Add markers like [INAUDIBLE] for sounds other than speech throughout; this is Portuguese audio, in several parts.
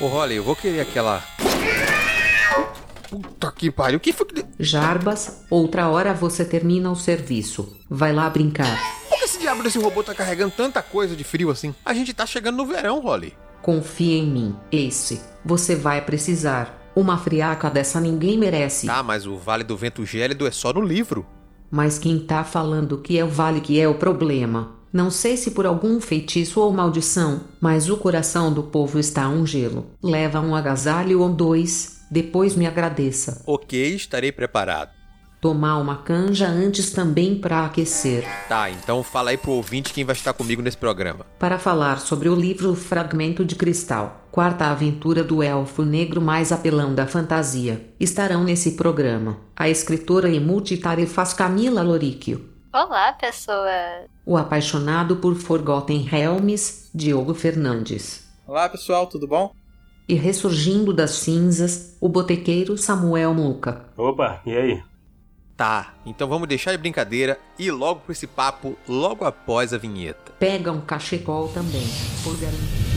Ô, Holly, eu vou querer aquela. Puta que pariu, o que foi que. Jarbas, outra hora você termina o serviço. Vai lá brincar. Por que esse diabo desse robô tá carregando tanta coisa de frio assim? A gente tá chegando no verão, Holly. Confia em mim, esse. Você vai precisar. Uma friaca dessa ninguém merece. Tá, mas o Vale do Vento Gélido é só no livro. Mas quem tá falando que é o vale que é o problema? Não sei se por algum feitiço ou maldição, mas o coração do povo está um gelo. Leva um agasalho ou dois, depois me agradeça. Ok, estarei preparado. Tomar uma canja antes também para aquecer. Tá, então fala aí pro ouvinte quem vai estar comigo nesse programa. Para falar sobre o livro Fragmento de Cristal, quarta aventura do elfo negro mais apelão da fantasia, estarão nesse programa a escritora e multitarefas Camila Loríquio, Olá, pessoa. o apaixonado por Forgotten Realms, Diogo Fernandes, Olá pessoal, tudo bom? e ressurgindo das cinzas, o botequeiro Samuel Muca. Opa, e aí? Tá, então vamos deixar de brincadeira e ir logo pro esse papo logo após a vinheta. Pega um cachecol também, por garantia.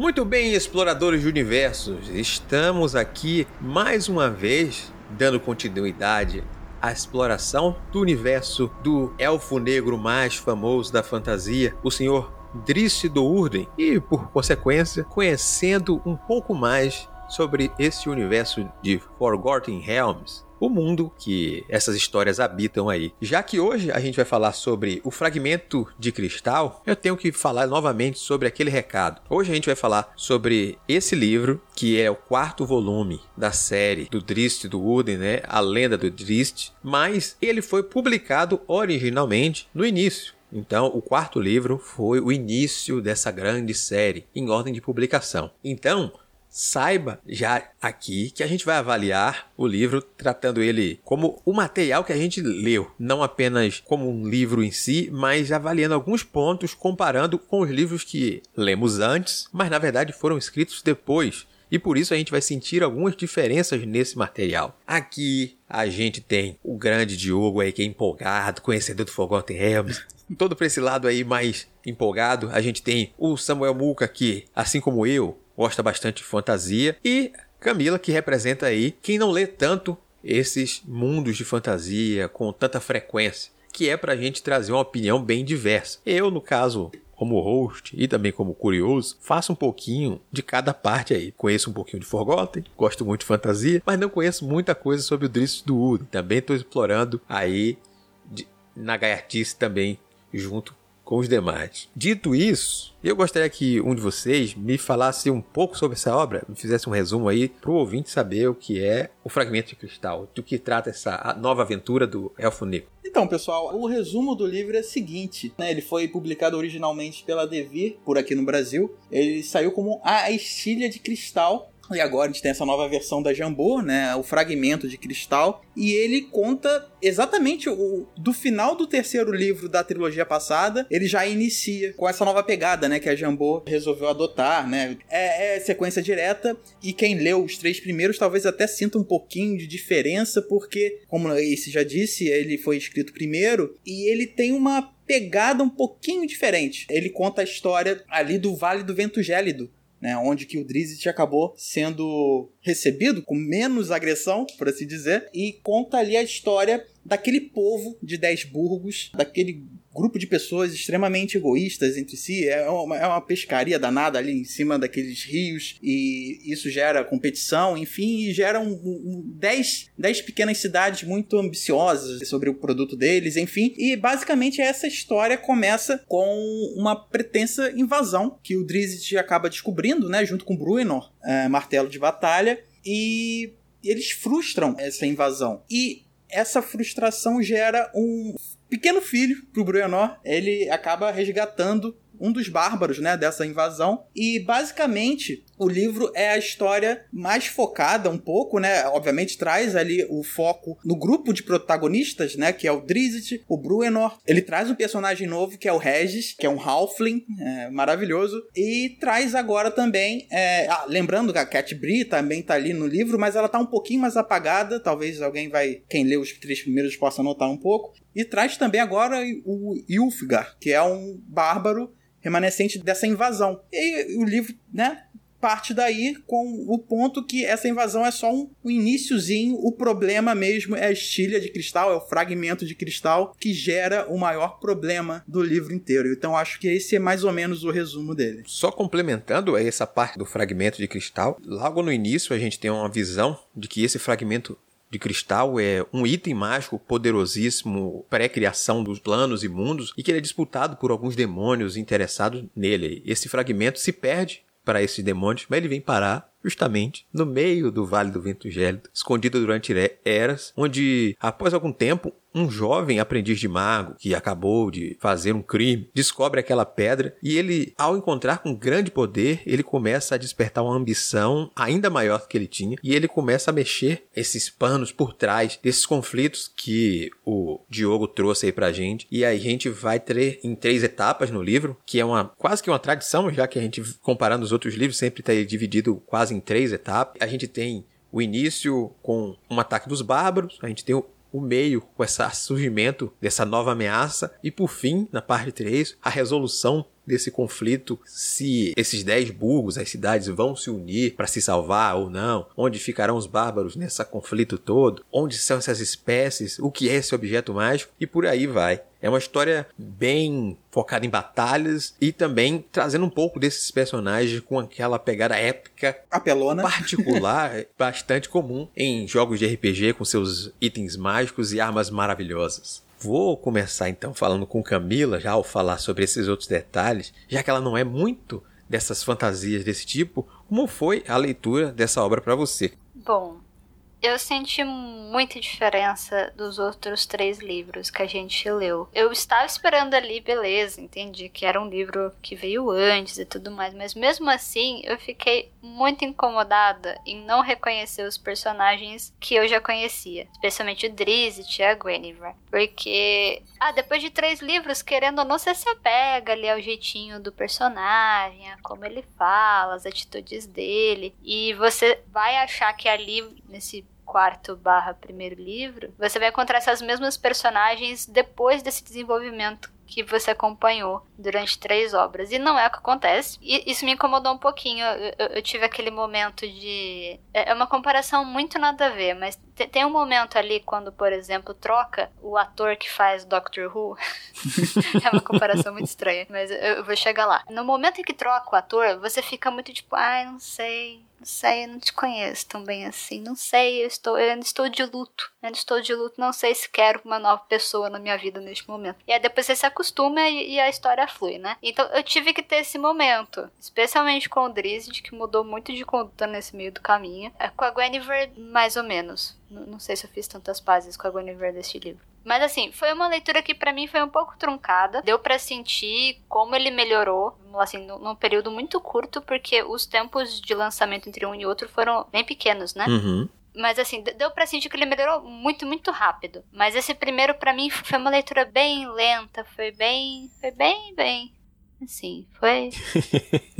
Muito bem, exploradores de universos, estamos aqui mais uma vez dando continuidade à exploração do universo do elfo negro mais famoso da fantasia, o senhor Driss do Urden, e por consequência, conhecendo um pouco mais sobre esse universo de Forgotten Realms. O mundo que essas histórias habitam aí. Já que hoje a gente vai falar sobre o fragmento de cristal, eu tenho que falar novamente sobre aquele recado. Hoje a gente vai falar sobre esse livro, que é o quarto volume da série do Drist do Urden, né? A Lenda do Drist, mas ele foi publicado originalmente no início. Então, o quarto livro foi o início dessa grande série, em ordem de publicação. Então, saiba já aqui que a gente vai avaliar o livro tratando ele como o material que a gente leu, não apenas como um livro em si, mas avaliando alguns pontos comparando com os livros que lemos antes, mas na verdade foram escritos depois. E por isso a gente vai sentir algumas diferenças nesse material. Aqui a gente tem o grande Diogo aí que é empolgado, conhecedor do Forgotten Realms. [LAUGHS] Todo para esse lado aí mais empolgado, a gente tem o Samuel Muca que, assim como eu, gosta bastante de fantasia e Camila que representa aí quem não lê tanto esses mundos de fantasia com tanta frequência, que é pra gente trazer uma opinião bem diversa. Eu, no caso, como host e também como curioso, faço um pouquinho de cada parte aí. Conheço um pouquinho de Forgotten, gosto muito de fantasia, mas não conheço muita coisa sobre o Driss do Urden. Também estou explorando aí de, na gaiatice também junto com os demais. Dito isso, eu gostaria que um de vocês me falasse um pouco sobre essa obra, me fizesse um resumo aí para o ouvinte saber o que é o Fragmento de Cristal, do que trata essa nova aventura do Elfo Negro. Então, pessoal, o resumo do livro é o seguinte, né? Ele foi publicado originalmente pela Devir, por aqui no Brasil. Ele saiu como A Estilha de Cristal. E agora a gente tem essa nova versão da Jambô, né? O fragmento de cristal. E ele conta exatamente o do final do terceiro livro da trilogia passada. Ele já inicia com essa nova pegada, né? Que a Jambô resolveu adotar, né? É, é sequência direta. E quem leu os três primeiros talvez até sinta um pouquinho de diferença, porque, como esse já disse, ele foi escrito primeiro. E ele tem uma pegada um pouquinho diferente. Ele conta a história ali do Vale do Vento Gélido, né, onde que o Drizzt acabou sendo recebido com menos agressão, por assim dizer, e conta ali a história daquele povo de Dez Burgos, daquele grupo de pessoas extremamente egoístas entre si. É uma, é uma pescaria danada ali em cima daqueles rios, e isso gera competição, enfim, e gera um, um, dez, dez pequenas cidades muito ambiciosas sobre o produto deles, enfim. E basicamente essa história começa com uma pretensa invasão que o Drizzt acaba descobrindo, né, junto com Bruenor, é, martelo de batalha, e eles frustram essa invasão. E essa frustração gera um pequeno filho pro Bruenor. Ele acaba resgatando um dos bárbaros, né, dessa invasão. E basicamente o livro é a história mais focada um pouco, né? Obviamente traz ali o foco no grupo de protagonistas, né? Que é o Drizzt, o Bruenor. Ele traz um personagem novo que é o Regis, que é um Halfling, é, maravilhoso. E traz agora também, é... ah, lembrando que a Cat Bree também tá ali no livro, mas ela tá um pouquinho mais apagada. Talvez alguém vai, quem lê os três primeiros possa notar um pouco. E traz também agora o Ulfgar, que é um bárbaro remanescente dessa invasão. E o livro, né, parte daí com o ponto que essa invasão é só um, um iníciozinho, o problema mesmo é a estilha de cristal, é o fragmento de cristal que gera o maior problema do livro inteiro. Então acho que esse é mais ou menos o resumo dele. Só complementando essa parte do fragmento de cristal, logo no início a gente tem uma visão de que esse fragmento de cristal é um item mágico poderosíssimo, pré-criação dos planos e mundos, e que ele é disputado por alguns demônios interessados nele. Esse fragmento se perde para esses demônios, mas ele vem parar justamente no meio do Vale do Vento Gélido, escondido durante eras, onde após algum tempo um jovem aprendiz de mago que acabou de fazer um crime descobre aquela pedra e ele, ao encontrar com grande poder, ele começa a despertar uma ambição ainda maior que ele tinha e ele começa a mexer esses panos por trás desses conflitos que o Diogo trouxe aí pra gente. E aí a gente vai ter em três etapas no livro, que é uma quase que uma tradição, já que a gente comparando os outros livros sempre está dividido quase em três etapas. A gente tem o início com um ataque dos bárbaros, a gente tem o o meio com esse surgimento dessa nova ameaça e por fim, na parte 3, a resolução desse conflito, se esses dez burgos, as cidades vão se unir para se salvar ou não, onde ficarão os bárbaros nesse conflito todo, onde são essas espécies, o que é esse objeto mágico? E por aí vai. É uma história bem focada em batalhas e também trazendo um pouco desses personagens com aquela pegada épica apelona particular, [LAUGHS] bastante comum em jogos de RPG com seus itens mágicos e armas maravilhosas. Vou começar então falando com Camila, já ao falar sobre esses outros detalhes, já que ela não é muito dessas fantasias desse tipo, como foi a leitura dessa obra para você? Bom, eu senti muita diferença dos outros três livros que a gente leu. Eu estava esperando ali, beleza, entendi que era um livro que veio antes e tudo mais, mas mesmo assim eu fiquei muito incomodada em não reconhecer os personagens que eu já conhecia, especialmente o Drizzt e a Guinevere, porque ah, depois de três livros, querendo ou não, você se apega ali ao jeitinho do personagem, a como ele fala, as atitudes dele. E você vai achar que ali, nesse quarto barra primeiro livro, você vai encontrar essas mesmas personagens depois desse desenvolvimento que você acompanhou durante três obras. E não é o que acontece. E isso me incomodou um pouquinho. Eu, eu, eu tive aquele momento de. É, é uma comparação muito nada a ver, mas tem um momento ali quando, por exemplo, troca o ator que faz Doctor Who. [LAUGHS] é uma comparação muito estranha, mas eu, eu vou chegar lá. No momento em que troca o ator, você fica muito tipo, ai, não sei não sei, eu não te conheço tão bem assim. Não sei, eu estou, eu ainda estou de luto. Eu ainda estou de luto, não sei se quero uma nova pessoa na minha vida neste momento. E aí depois você se acostuma e, e a história flui, né? Então eu tive que ter esse momento. Especialmente com o Drizzt, que mudou muito de conduta nesse meio do caminho. É, com a Guinevere, mais ou menos. Não, não sei se eu fiz tantas pazes com a Guinevere deste livro. Mas assim, foi uma leitura que para mim foi um pouco truncada. Deu para sentir como ele melhorou, assim, num período muito curto, porque os tempos de lançamento entre um e outro foram bem pequenos, né? Uhum. Mas assim, deu pra sentir que ele melhorou muito, muito rápido. Mas esse primeiro, para mim, foi uma leitura bem lenta, foi bem. Foi bem, bem. Assim, foi. [LAUGHS]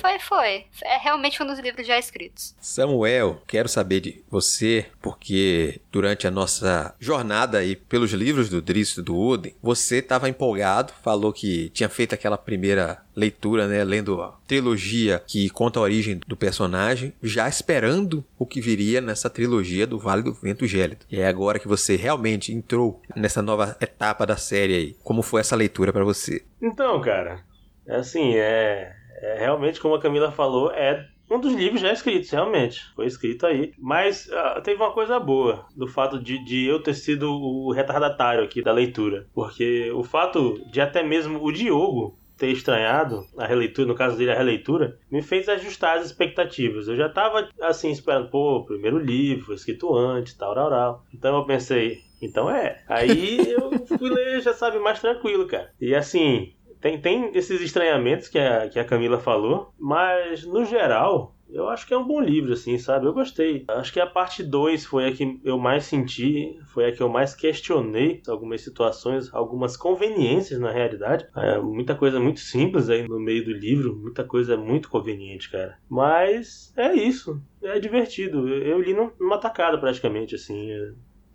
foi, foi. É realmente um dos livros já escritos. Samuel, quero saber de você, porque durante a nossa jornada aí pelos livros do Driss do Uden, você estava empolgado, falou que tinha feito aquela primeira leitura, né, lendo a trilogia que conta a origem do personagem, já esperando o que viria nessa trilogia do Vale do Vento Gélido. E é agora que você realmente entrou nessa nova etapa da série aí. Como foi essa leitura para você? Então, cara, é assim, é, é realmente como a Camila falou, é um dos livros já escritos, realmente. Foi escrito aí. Mas uh, teve uma coisa boa do fato de, de eu ter sido o retardatário aqui da leitura. Porque o fato de até mesmo o Diogo ter estranhado a releitura, no caso dele a releitura, me fez ajustar as expectativas. Eu já tava assim esperando, pô, primeiro livro, escrito antes, tal, tal, tal. Então eu pensei, então é. Aí eu fui ler, já sabe, mais tranquilo, cara. E assim, tem, tem esses estranhamentos que a, que a Camila falou, mas no geral, eu acho que é um bom livro, assim, sabe? Eu gostei. Acho que a parte 2 foi a que eu mais senti, foi a que eu mais questionei algumas situações, algumas conveniências na realidade. É, muita coisa muito simples aí no meio do livro, muita coisa muito conveniente, cara. Mas é isso. É divertido. Eu li numa tacada praticamente, assim.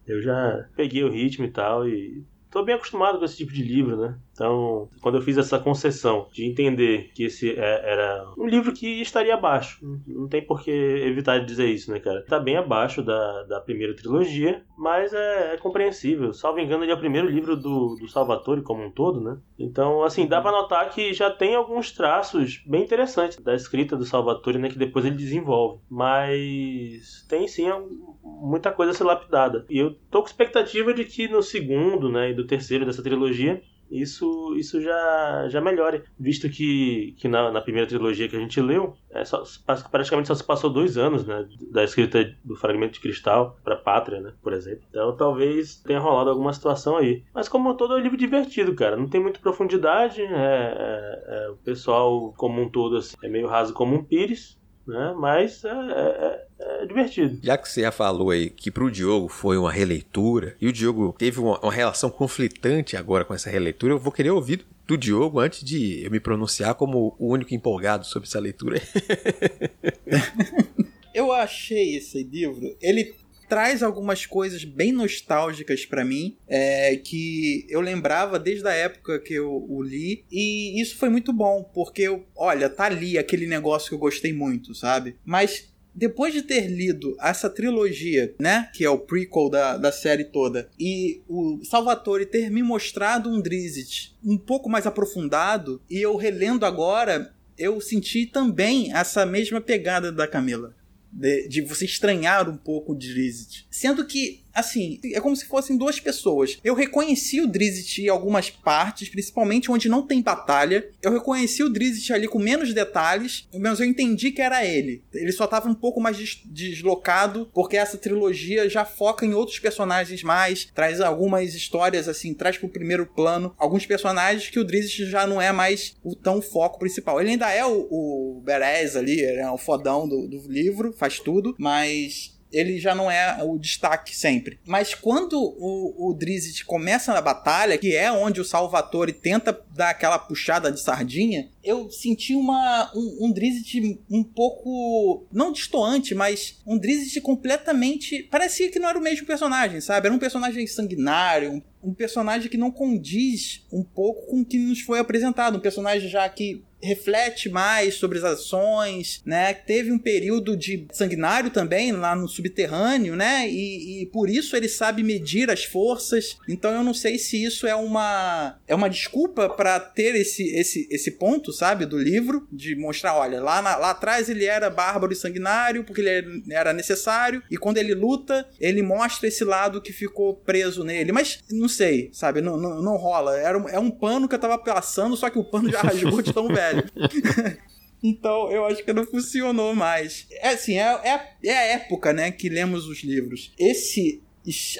Eu já peguei o ritmo e tal e tô bem acostumado com esse tipo de livro, né? Então, quando eu fiz essa concessão de entender que esse é, era um livro que estaria abaixo, não tem por que evitar de dizer isso, né, cara? Tá bem abaixo da, da primeira trilogia, mas é, é compreensível. Salvo engano, ele é o primeiro livro do, do Salvatore como um todo, né? Então, assim, dá para notar que já tem alguns traços bem interessantes da escrita do Salvatore, né, que depois ele desenvolve. Mas tem sim muita coisa a ser lapidada. E eu tô com expectativa de que no segundo, né, e do terceiro dessa trilogia, isso, isso já, já melhore. Visto que, que na, na primeira trilogia que a gente leu, é só, praticamente só se passou dois anos, né? Da escrita do Fragmento de Cristal para Pátria, né? Por exemplo. Então talvez tenha rolado alguma situação aí. Mas como todo é um livro divertido, cara. Não tem muita profundidade. É, é, é, o pessoal como um todo assim, é meio raso como um pires né? Mas é, é, é, divertido. Já que você já falou aí que pro Diogo foi uma releitura, e o Diogo teve uma, uma relação conflitante agora com essa releitura, eu vou querer ouvir do Diogo antes de eu me pronunciar como o único empolgado sobre essa leitura. [LAUGHS] eu achei esse livro, ele traz algumas coisas bem nostálgicas para mim, é, que eu lembrava desde a época que eu o li, e isso foi muito bom, porque, eu, olha, tá ali aquele negócio que eu gostei muito, sabe? Mas depois de ter lido essa trilogia, né, que é o prequel da, da série toda, e o Salvatore ter me mostrado um Drizzt um pouco mais aprofundado, e eu relendo agora, eu senti também essa mesma pegada da Camila. De, de, você estranhar um pouco o Drizzt. Sendo que assim, é como se fossem duas pessoas. Eu reconheci o Drizzt em algumas partes, principalmente onde não tem batalha. Eu reconheci o Drizzt ali com menos detalhes, mas eu entendi que era ele. Ele só estava um pouco mais des deslocado, porque essa trilogia já foca em outros personagens mais, traz algumas histórias assim, traz pro primeiro plano alguns personagens que o Drizzt já não é mais o tão foco principal. Ele ainda é o, o Berez ali, é o fodão do, do livro, faz tudo, mas ele já não é o destaque sempre. Mas quando o, o Drizzt começa na batalha, que é onde o Salvatore tenta dar aquela puxada de sardinha, eu senti uma, um, um Drizzt um pouco. não distoante, mas um Drizzt completamente. parecia que não era o mesmo personagem, sabe? Era um personagem sanguinário, um, um personagem que não condiz um pouco com o que nos foi apresentado. Um personagem já que reflete mais sobre as ações, né? Teve um período de sanguinário também lá no subterrâneo, né? E, e, por isso ele sabe medir as forças. Então eu não sei se isso é uma é uma desculpa para ter esse, esse esse ponto, sabe, do livro de mostrar, olha, lá na, lá atrás ele era bárbaro e sanguinário porque ele era necessário e quando ele luta ele mostra esse lado que ficou preso nele. Mas não sei, sabe? Não, não, não rola. Era um, é um pano que eu tava passando, só que o pano já [LAUGHS] rasgou de tão velho. [LAUGHS] Então, eu acho que não funcionou mais. É assim, é, é, é, a época, né, que lemos os livros. Esse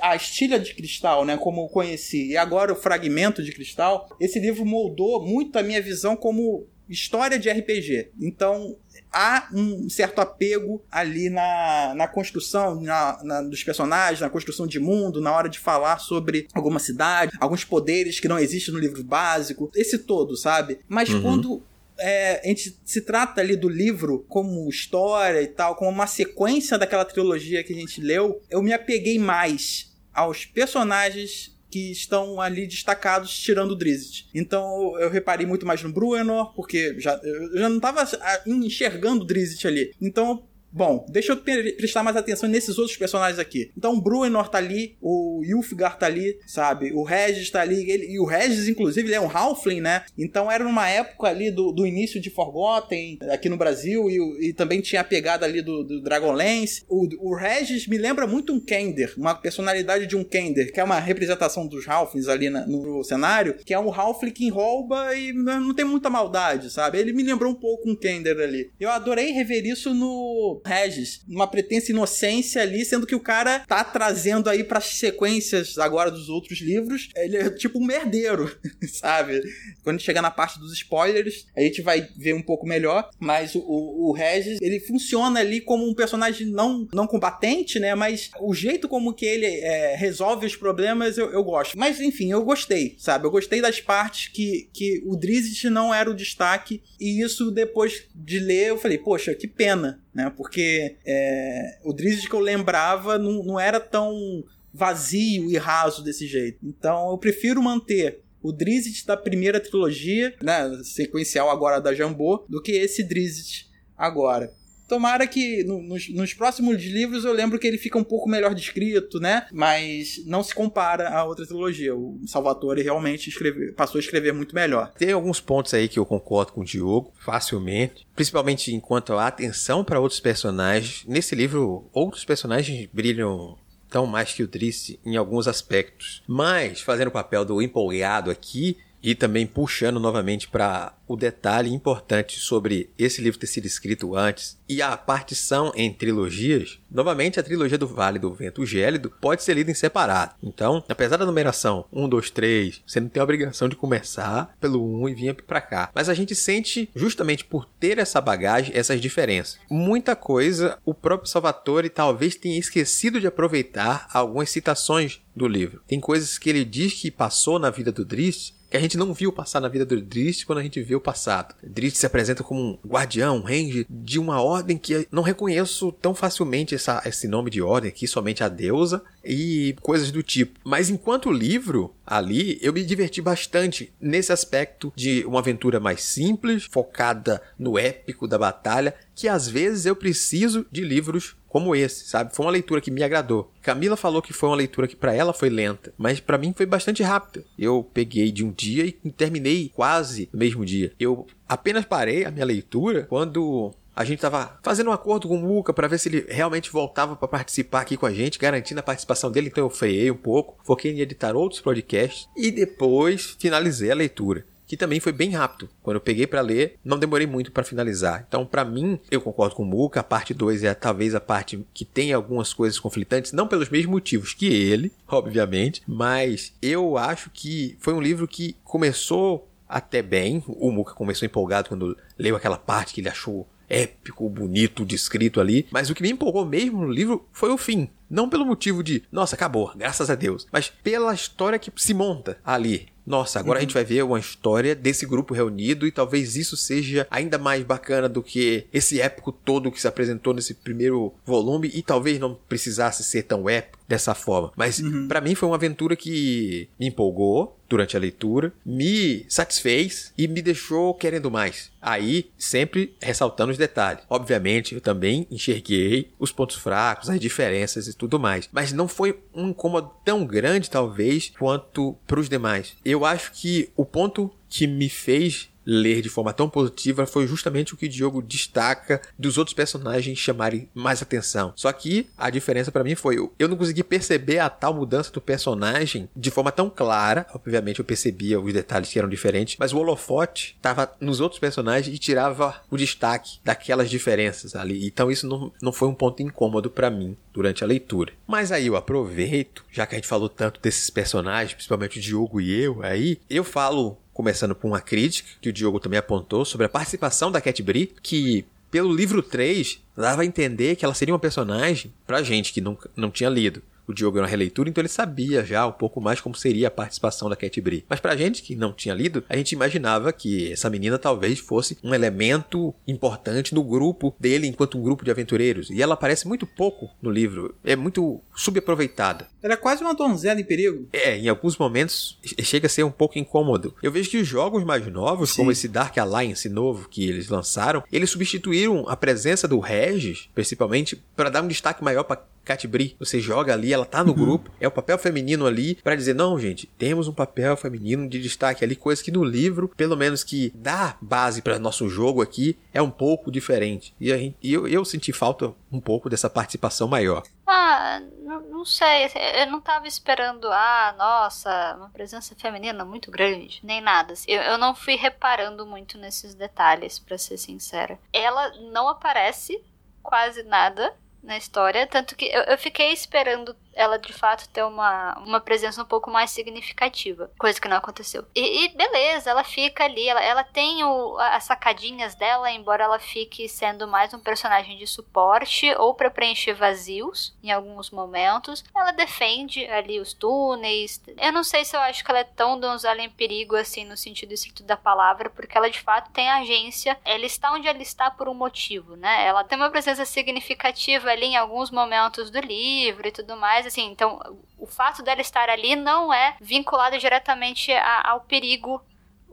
a estilha de cristal, né, como eu conheci, e agora o fragmento de cristal, esse livro moldou muito a minha visão como história de RPG. Então, há um certo apego ali na, na construção na, na, dos personagens, na construção de mundo, na hora de falar sobre alguma cidade, alguns poderes que não existem no livro básico, esse todo, sabe? Mas uhum. quando é, a gente se trata ali do livro como história e tal, como uma sequência daquela trilogia que a gente leu, eu me apeguei mais aos personagens que estão ali destacados tirando o Drizzt. Então eu reparei muito mais no Bruenor, porque já, eu já não estava enxergando o Drizzt ali. Então Bom, deixa eu prestar mais atenção nesses outros personagens aqui. Então, o Bruenor tá ali, o Yulfgar tá ali, sabe? O Regis tá ali, ele, e o Regis, inclusive, ele é um Halfling, né? Então, era numa época ali do, do início de Forgotten, aqui no Brasil, e, e também tinha a pegada ali do, do Dragonlance. O, o Regis me lembra muito um Kender, uma personalidade de um Kender, que é uma representação dos Halflings ali na, no cenário, que é um Halfling que rouba e não tem muita maldade, sabe? Ele me lembrou um pouco um Kender ali. Eu adorei rever isso no Regis, uma pretensa inocência ali, sendo que o cara tá trazendo aí para sequências agora dos outros livros, ele é tipo um merdeiro, [LAUGHS] sabe? Quando chegar na parte dos spoilers, a gente vai ver um pouco melhor, mas o, o, o Regis, ele funciona ali como um personagem não, não combatente, né? Mas o jeito como que ele é, resolve os problemas eu, eu gosto. Mas enfim, eu gostei, sabe? Eu gostei das partes que, que o Drizzt não era o destaque, e isso depois de ler eu falei, poxa, que pena, né? Porque é, o Drizzt que eu lembrava não, não era tão vazio e raso desse jeito. Então eu prefiro manter o Drizzt da primeira trilogia, né, sequencial agora da Jambô, do que esse Drizzt agora. Tomara que no, nos, nos, próximos livros eu lembro que ele fica um pouco melhor descrito, né? Mas não se compara à outra trilogia. O Salvatore realmente escreve, passou a escrever muito melhor. Tem alguns pontos aí que eu concordo com o Diogo, facilmente. Principalmente enquanto a atenção para outros personagens. Nesse livro, outros personagens brilham tão mais que o Driss em alguns aspectos. Mas, fazendo o papel do empolgado aqui, e também puxando novamente para o detalhe importante sobre esse livro ter sido escrito antes e a partição em trilogias, novamente a trilogia do Vale do Vento Gélido pode ser lida em separado. Então, apesar da numeração 1, 2, 3, você não tem a obrigação de começar pelo 1 e vir para cá. Mas a gente sente, justamente por ter essa bagagem, essas diferenças. Muita coisa o próprio Salvatore talvez tenha esquecido de aproveitar algumas citações do livro. Tem coisas que ele diz que passou na vida do Driss que a gente não viu passar na vida do Drist quando a gente vê o passado. Drist se apresenta como um guardião, um ranger de uma ordem que não reconheço tão facilmente essa, esse nome de ordem aqui, somente a deusa e coisas do tipo. Mas enquanto livro, ali, eu me diverti bastante nesse aspecto de uma aventura mais simples, focada no épico da batalha, que às vezes eu preciso de livros como esse, sabe? Foi uma leitura que me agradou. Camila falou que foi uma leitura que para ela foi lenta, mas para mim foi bastante rápida. Eu peguei de um dia e terminei quase no mesmo dia. Eu apenas parei a minha leitura quando a gente estava fazendo um acordo com o Muca para ver se ele realmente voltava para participar aqui com a gente, garantindo a participação dele, então eu freiei um pouco, foquei em editar outros podcasts e depois finalizei a leitura que também foi bem rápido. Quando eu peguei para ler, não demorei muito para finalizar. Então, para mim, eu concordo com o Muka, a parte 2 é talvez a parte que tem algumas coisas conflitantes, não pelos mesmos motivos que ele, [LAUGHS] obviamente, mas eu acho que foi um livro que começou até bem. O Muka começou empolgado quando leu aquela parte que ele achou épico, bonito, descrito ali. Mas o que me empolgou mesmo no livro foi o fim. Não pelo motivo de, nossa, acabou, graças a Deus, mas pela história que se monta ali nossa, agora uhum. a gente vai ver uma história desse grupo reunido e talvez isso seja ainda mais bacana do que esse épico todo que se apresentou nesse primeiro volume e talvez não precisasse ser tão épico dessa forma. Mas uhum. para mim foi uma aventura que me empolgou durante a leitura, me satisfez e me deixou querendo mais. Aí, sempre ressaltando os detalhes. Obviamente, eu também enxerguei os pontos fracos, as diferenças e tudo mais. Mas não foi um incômodo tão grande, talvez, quanto para os demais. Eu acho que o ponto que me fez ler de forma tão positiva foi justamente o que o Diogo destaca dos outros personagens chamarem mais atenção. Só que a diferença para mim foi eu não consegui perceber a tal mudança do personagem de forma tão clara. Obviamente eu percebia os detalhes que eram diferentes, mas o holofote estava nos outros personagens e tirava o destaque daquelas diferenças ali. Então isso não, não foi um ponto incômodo para mim durante a leitura. Mas aí eu aproveito, já que a gente falou tanto desses personagens, principalmente o Diogo e eu, aí eu falo começando por uma crítica que o Diogo também apontou sobre a participação da Cat Bri, que pelo livro 3 dava a entender que ela seria uma personagem pra gente que nunca não tinha lido o Diogo era uma releitura, então ele sabia já um pouco mais como seria a participação da Cat Bri. Mas pra gente que não tinha lido, a gente imaginava que essa menina talvez fosse um elemento importante no grupo dele enquanto um grupo de aventureiros. E ela aparece muito pouco no livro, é muito subaproveitada. Ela é quase uma donzela em perigo. É, em alguns momentos chega a ser um pouco incômodo. Eu vejo que os jogos mais novos, Sim. como esse Dark Alliance novo que eles lançaram, eles substituíram a presença do Regis, principalmente, para dar um destaque maior para Catbri, você joga ali, ela tá no uhum. grupo, é o papel feminino ali para dizer, não, gente, temos um papel feminino de destaque ali, coisa que no livro, pelo menos que dá base para nosso jogo aqui, é um pouco diferente. E, gente, e eu, eu senti falta um pouco dessa participação maior. Ah, não, não, sei, eu não tava esperando, ah, nossa, uma presença feminina muito grande, nem nada. Eu, eu não fui reparando muito nesses detalhes, para ser sincera. Ela não aparece quase nada na história, tanto que eu, eu, fiquei esperando ela de fato ter uma, uma presença um pouco mais significativa, coisa que não aconteceu. E, e beleza, ela fica ali, ela, ela tem o, as sacadinhas dela, embora ela fique sendo mais um personagem de suporte ou para preencher vazios em alguns momentos. Ela defende ali os túneis. Eu não sei se eu acho que ela é tão donzela em perigo assim no sentido estrito da palavra, porque ela de fato tem agência. Ela está onde ela está por um motivo, né? Ela tem uma presença significativa ali em alguns momentos do livro e tudo mais, assim, então o fato dela estar ali não é vinculado diretamente a, ao perigo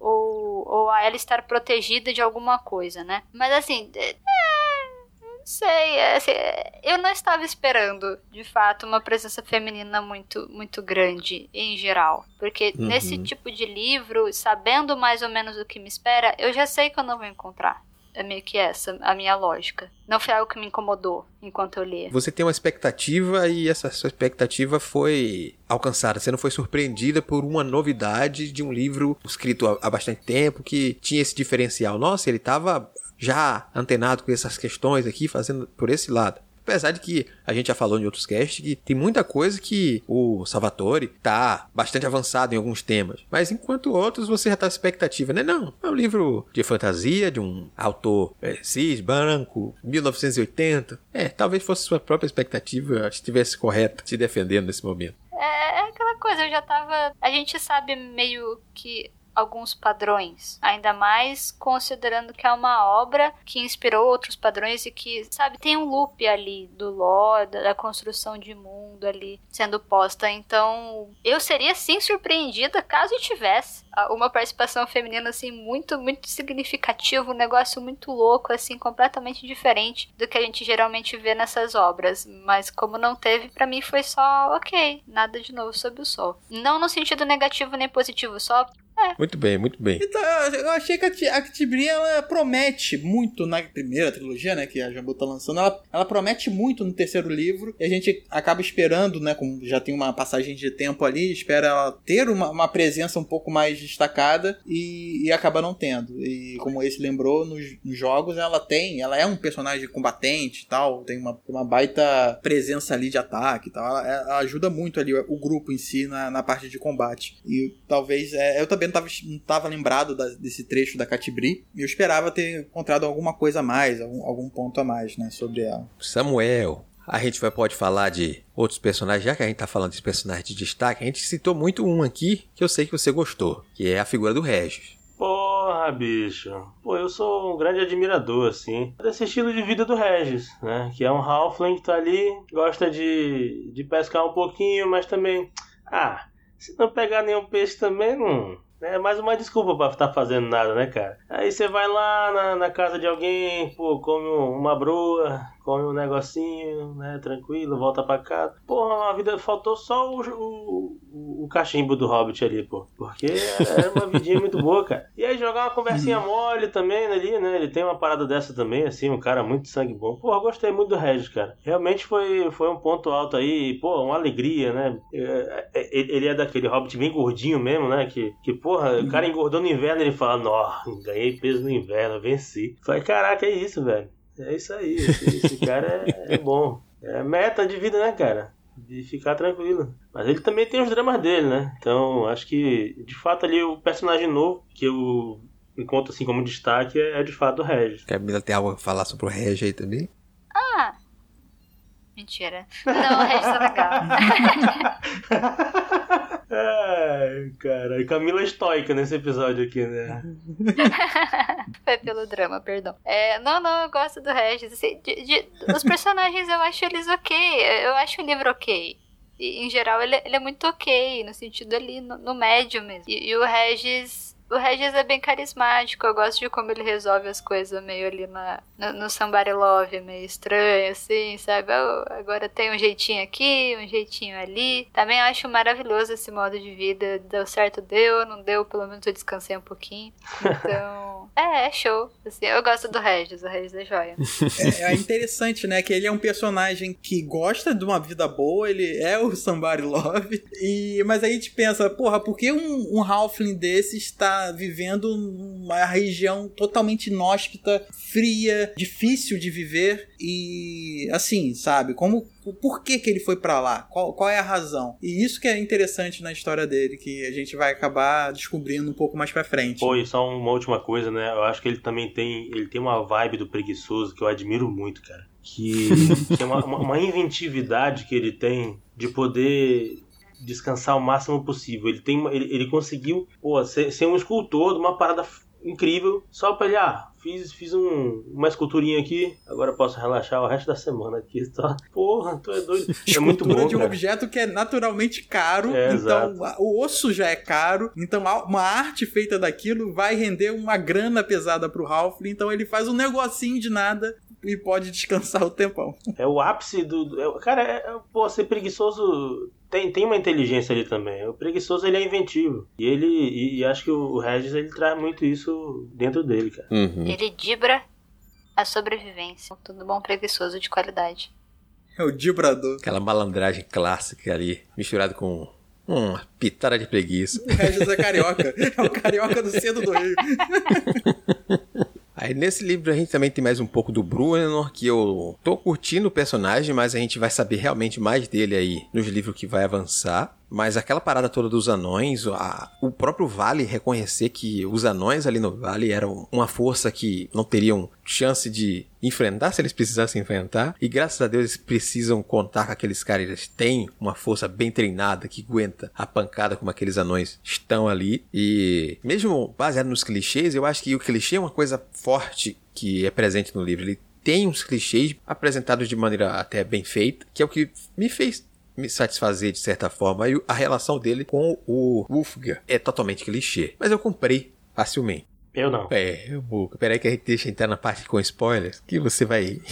ou, ou a ela estar protegida de alguma coisa, né? Mas assim, é, não sei, é, assim, eu não estava esperando, de fato, uma presença feminina muito, muito grande em geral. Porque uhum. nesse tipo de livro, sabendo mais ou menos o que me espera, eu já sei que eu não vou encontrar. É meio que essa a minha lógica. Não foi algo que me incomodou enquanto eu lia. Você tem uma expectativa e essa sua expectativa foi alcançada. Você não foi surpreendida por uma novidade de um livro escrito há bastante tempo que tinha esse diferencial. Nossa, ele estava já antenado com essas questões aqui, fazendo por esse lado. Apesar de que a gente já falou em outros casts que tem muita coisa que o Salvatore tá bastante avançado em alguns temas. Mas enquanto outros você já tá expectativa, né? Não, é um livro de fantasia, de um autor é, cis, branco, 1980. É, talvez fosse sua própria expectativa estivesse correta se defendendo nesse momento. É, é aquela coisa, eu já tava. A gente sabe meio que alguns padrões, ainda mais considerando que é uma obra que inspirou outros padrões e que, sabe, tem um loop ali do lore, da construção de mundo ali sendo posta. Então, eu seria sim surpreendida caso tivesse uma participação feminina assim muito muito significativa, um negócio muito louco assim, completamente diferente do que a gente geralmente vê nessas obras, mas como não teve, para mim foi só OK, nada de novo sob o sol. Não no sentido negativo nem positivo, só é. Muito bem, muito bem. Então, eu achei que a Tibri, ela promete muito na primeira trilogia, né, que a Jambu tá lançando, ela, ela promete muito no terceiro livro, e a gente acaba esperando, né, como já tem uma passagem de tempo ali, espera ela ter uma, uma presença um pouco mais destacada e, e acaba não tendo. E como esse lembrou, nos, nos, jogos ela tem, ela é um personagem combatente e tal, tem uma, uma baita presença ali de ataque e tal, ela, ela ajuda muito ali o grupo em si na, na parte de combate. E talvez, é, eu também não tava, não tava lembrado da, desse trecho da Catibri. E eu esperava ter encontrado alguma coisa a mais, algum, algum ponto a mais, né, sobre ela. Samuel, a gente vai, pode falar de outros personagens, já que a gente tá falando de personagens de destaque, a gente citou muito um aqui que eu sei que você gostou, que é a figura do Regis. Porra, bicho. Pô, eu sou um grande admirador, assim, desse estilo de vida do Regis, né? Que é um Halfling que tá ali, gosta de, de pescar um pouquinho, mas também. Ah, se não pegar nenhum peixe também, não é mais uma desculpa pra estar tá fazendo nada, né, cara? Aí você vai lá na, na, casa de alguém, pô, come uma broa, come um negocinho, né, tranquilo, volta pra casa. Porra, a vida faltou só o, o, o cachimbo do Hobbit ali, pô. Porque era uma vidinha muito boa, cara. E aí jogar uma conversinha uhum. mole também ali, né? Ele tem uma parada dessa também, assim, um cara muito sangue bom. Porra, gostei muito do Regis, cara. Realmente foi, foi um ponto alto aí, pô, uma alegria, né? É, é, ele é daquele Hobbit bem gordinho mesmo, né? Que, que porra, o cara engordou no inverno, ele fala, nó, ganhei peso no inverno, venci. Falei, caraca, é isso, velho. É isso aí. Esse, esse cara é, é, bom. É meta de vida, né, cara? De ficar tranquilo. Mas ele também tem os dramas dele, né? Então, acho que, de fato, ali o personagem novo que eu encontro assim como destaque é, é de fato o Regis. Camila tem algo a falar sobre o Regis aí também? Ah! Mentira. Não, o Regis é legal. [LAUGHS] Ai, cara. Camila estoica nesse episódio aqui, né? [LAUGHS] Foi pelo drama, perdão. É, não, não, eu gosto do Regis. Assim, de, de, os personagens eu acho eles ok. Eu acho o livro ok. E, em geral, ele, ele é muito ok, no sentido ali, no, no médio mesmo. E, e o Regis o Regis é bem carismático, eu gosto de como ele resolve as coisas meio ali na, no, no Somebody Love, meio estranho, assim, sabe? Oh, agora tem um jeitinho aqui, um jeitinho ali. Também acho maravilhoso esse modo de vida. Deu certo, deu, não deu, pelo menos eu descansei um pouquinho. Então. [LAUGHS] É, é show. Assim, eu gosto do Regis, o Regis é joia. é, é, interessante, né? Que ele é um personagem que gosta de uma vida boa, ele é o Somebody Love. E, mas aí a gente pensa, porra, por que um, um Halfling desse está vivendo numa região totalmente inóspita, fria, difícil de viver? E assim, sabe? Como por que, que ele foi para lá? Qual, qual é a razão? E isso que é interessante na história dele, que a gente vai acabar descobrindo um pouco mais pra frente. Pô, e só uma última coisa, né? Eu acho que ele também tem. Ele tem uma vibe do preguiçoso que eu admiro muito, cara. Que, que é uma, uma inventividade que ele tem de poder descansar o máximo possível. Ele tem ele, ele conseguiu pô, ser, ser um escultor de uma parada incrível só pra ele, ah, fiz, fiz um, uma esculturinha aqui, agora posso relaxar o resto da semana aqui. [LAUGHS] Tá? Porra, tu é doido. É muito bom. de um cara. objeto que é naturalmente caro, é, então exato. o osso já é caro, então uma arte feita daquilo vai render uma grana pesada pro Ralph, então ele faz um negocinho de nada e pode descansar o tempão. É o ápice do. É, cara, é, é, pô, ser preguiçoso tem, tem uma inteligência ali também. O preguiçoso ele é inventivo. E ele. E, e acho que o Regis ele traz muito isso dentro dele, cara. Uhum. Ele dibra a sobrevivência. Tudo bom preguiçoso de qualidade. É o dibrador. Aquela malandragem clássica ali, misturado com uma pitada de preguiça. O Regis é carioca. É o carioca do centro do Rio. [LAUGHS] Aí nesse livro a gente também tem mais um pouco do Bruno, que eu tô curtindo o personagem, mas a gente vai saber realmente mais dele aí nos livros que vai avançar. Mas aquela parada toda dos anões, a, o próprio Vale reconhecer que os anões ali no Vale eram uma força que não teriam chance de enfrentar se eles precisassem enfrentar. E graças a Deus eles precisam contar com aqueles caras. Eles têm uma força bem treinada que aguenta a pancada como aqueles anões estão ali. E mesmo baseado nos clichês, eu acho que o clichê é uma coisa forte que é presente no livro. Ele tem uns clichês apresentados de maneira até bem feita, que é o que me fez me satisfazer de certa forma. E a relação dele com o Wolfgang é totalmente clichê. Mas eu comprei facilmente. Eu não. É, eu vou. Peraí que a gente deixa entrar na parte com spoilers, que você vai. [LAUGHS]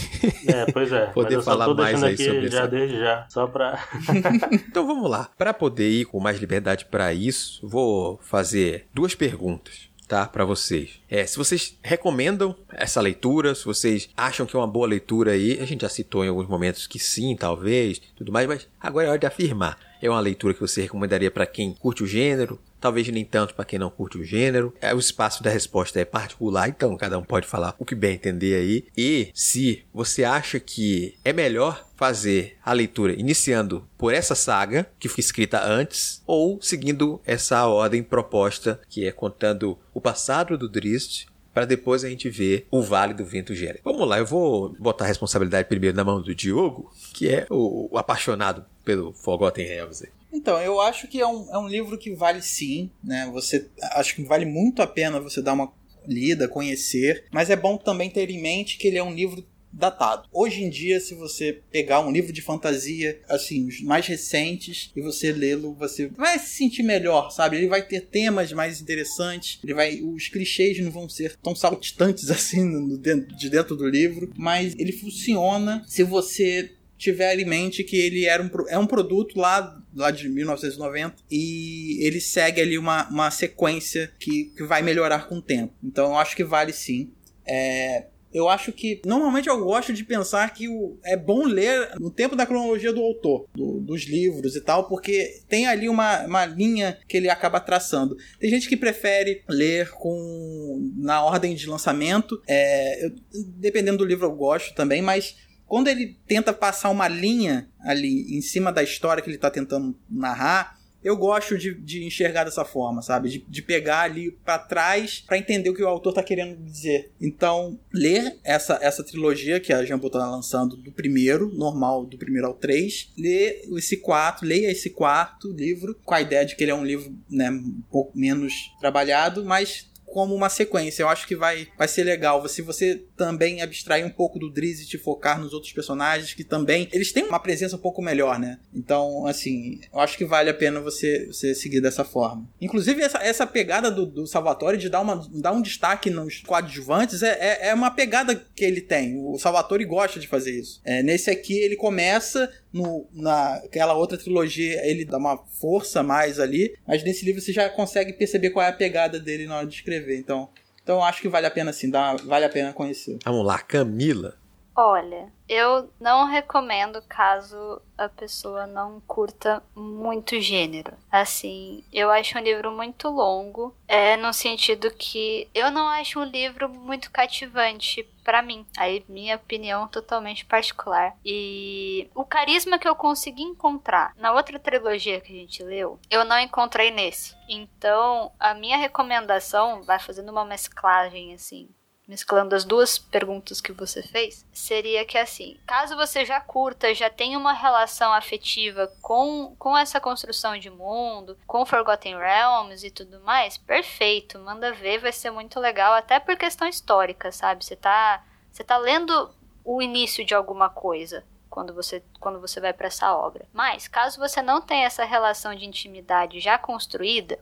É, pois é. [LAUGHS] poder falar mais aí sobre já desde já, só pra. [LAUGHS] então vamos lá. Para poder ir com mais liberdade para isso, vou fazer duas perguntas tá? Para vocês. É, se vocês recomendam essa leitura, se vocês acham que é uma boa leitura aí, a gente já citou em alguns momentos que sim, talvez, tudo mais, mas agora é hora de afirmar. É uma leitura que você recomendaria para quem curte o gênero, talvez nem tanto para quem não curte o gênero. É, o espaço da resposta é particular, então cada um pode falar o que bem entender aí. E se você acha que é melhor fazer a leitura iniciando por essa saga que foi escrita antes ou seguindo essa ordem proposta que é contando o passado do Drist para depois a gente ver o Vale do Vento Gera. Vamos lá, eu vou botar a responsabilidade primeiro na mão do Diogo, que é o, o apaixonado pelo Forgotten Realms. Então, eu acho que é um, é um livro que vale sim, né? Você acho que vale muito a pena você dar uma lida, conhecer, mas é bom também ter em mente que ele é um livro datado. Hoje em dia, se você pegar um livro de fantasia, assim, os mais recentes, e você lê-lo, você vai se sentir melhor, sabe? Ele vai ter temas mais interessantes, ele vai, os clichês não vão ser tão saltitantes [LAUGHS] assim no, dentro, de dentro do livro, mas ele funciona se você tiver em mente que ele era um, é um produto lá, lá de 1990 e ele segue ali uma, uma sequência que, que vai melhorar com o tempo. Então eu acho que vale sim. É, eu acho que normalmente eu gosto de pensar que o, é bom ler no tempo da cronologia do autor, do, dos livros e tal, porque tem ali uma, uma linha que ele acaba traçando. Tem gente que prefere ler com na ordem de lançamento, é, eu, dependendo do livro eu gosto também, mas quando ele tenta passar uma linha ali em cima da história que ele está tentando narrar, eu gosto de, de enxergar dessa forma, sabe? De, de pegar ali para trás para entender o que o autor tá querendo dizer. Então, ler essa, essa trilogia que a Jambô tá lançando do primeiro, normal, do primeiro ao três, ler esse quarto, leia esse quarto livro, com a ideia de que ele é um livro né, um pouco menos trabalhado, mas como uma sequência. Eu acho que vai, vai ser legal. Se você também abstrair um pouco do Drizzy e te focar nos outros personagens que também eles têm uma presença um pouco melhor, né? Então, assim, eu acho que vale a pena você, você seguir dessa forma. Inclusive, essa, essa pegada do, do Salvatore de dar, uma, dar um destaque nos coadjuvantes é, é, é uma pegada que ele tem. O Salvatore gosta de fazer isso. É, nesse aqui, ele começa no, naquela outra trilogia ele dá uma força mais ali, mas nesse livro você já consegue perceber qual é a pegada dele na hora de escrever. Então, Então acho que vale a pena sim, dá, vale a pena conhecer. Vamos lá, Camila. Olha, eu não recomendo caso a pessoa não curta muito gênero. Assim, eu acho um livro muito longo, é no sentido que eu não acho um livro muito cativante para mim. Aí minha opinião totalmente particular. E o carisma que eu consegui encontrar na outra trilogia que a gente leu, eu não encontrei nesse. Então, a minha recomendação vai fazendo uma mesclagem assim mesclando as duas perguntas que você fez, seria que assim, caso você já curta, já tenha uma relação afetiva com, com essa construção de mundo, com Forgotten Realms e tudo mais, perfeito, manda ver, vai ser muito legal, até por questão histórica, sabe? Você tá, você tá lendo o início de alguma coisa quando você, quando você vai para essa obra. Mas, caso você não tenha essa relação de intimidade já construída,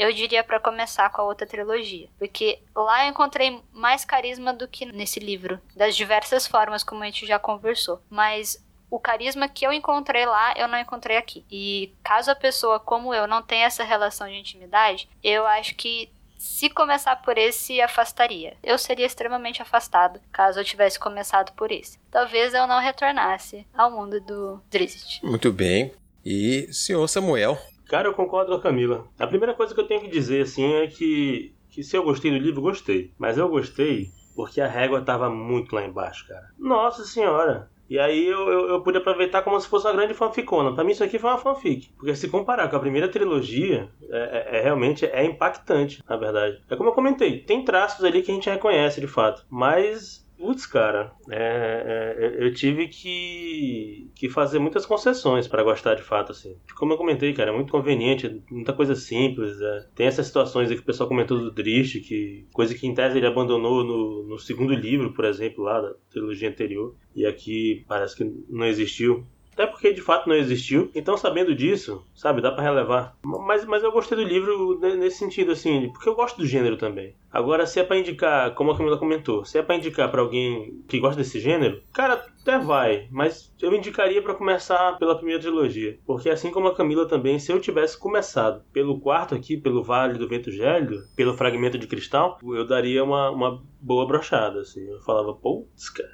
eu diria para começar com a outra trilogia, porque lá eu encontrei mais carisma do que nesse livro, das diversas formas como a gente já conversou. Mas o carisma que eu encontrei lá, eu não encontrei aqui. E caso a pessoa como eu não tenha essa relação de intimidade, eu acho que se começar por esse, afastaria. Eu seria extremamente afastado caso eu tivesse começado por esse. Talvez eu não retornasse ao mundo do Drizzt. Muito bem. E senhor Samuel, Cara, eu concordo com a Camila. A primeira coisa que eu tenho que dizer, assim, é que, que se eu gostei do livro, gostei. Mas eu gostei porque a régua tava muito lá embaixo, cara. Nossa senhora! E aí eu, eu, eu, pude aproveitar como se fosse uma grande fanficona. Pra mim isso aqui foi uma fanfic. Porque se comparar com a primeira trilogia, é, é, é, realmente é impactante, na verdade. É como eu comentei, tem traços ali que a gente reconhece de fato. Mas Putz, cara, é, é, eu tive que, que fazer muitas concessões para gostar de fato, assim. Como eu comentei, cara, é muito conveniente, muita coisa simples. É. Tem essas situações aí que o pessoal comentou do Drist, que coisa que em tese ele abandonou no, no segundo livro, por exemplo, lá da trilogia anterior, e aqui parece que não existiu. Até porque de fato não existiu. Então, sabendo disso, sabe, dá para relevar. Mas, mas eu gostei do livro nesse sentido, assim, porque eu gosto do gênero também. Agora, se é pra indicar, como a Camila comentou, se é pra indicar para alguém que gosta desse gênero, cara, até vai, mas eu indicaria para começar pela primeira trilogia. Porque assim como a Camila também, se eu tivesse começado pelo quarto aqui, pelo Vale do Vento Gélido, pelo Fragmento de Cristal, eu daria uma, uma boa brochada, assim. Eu falava, putz, cara,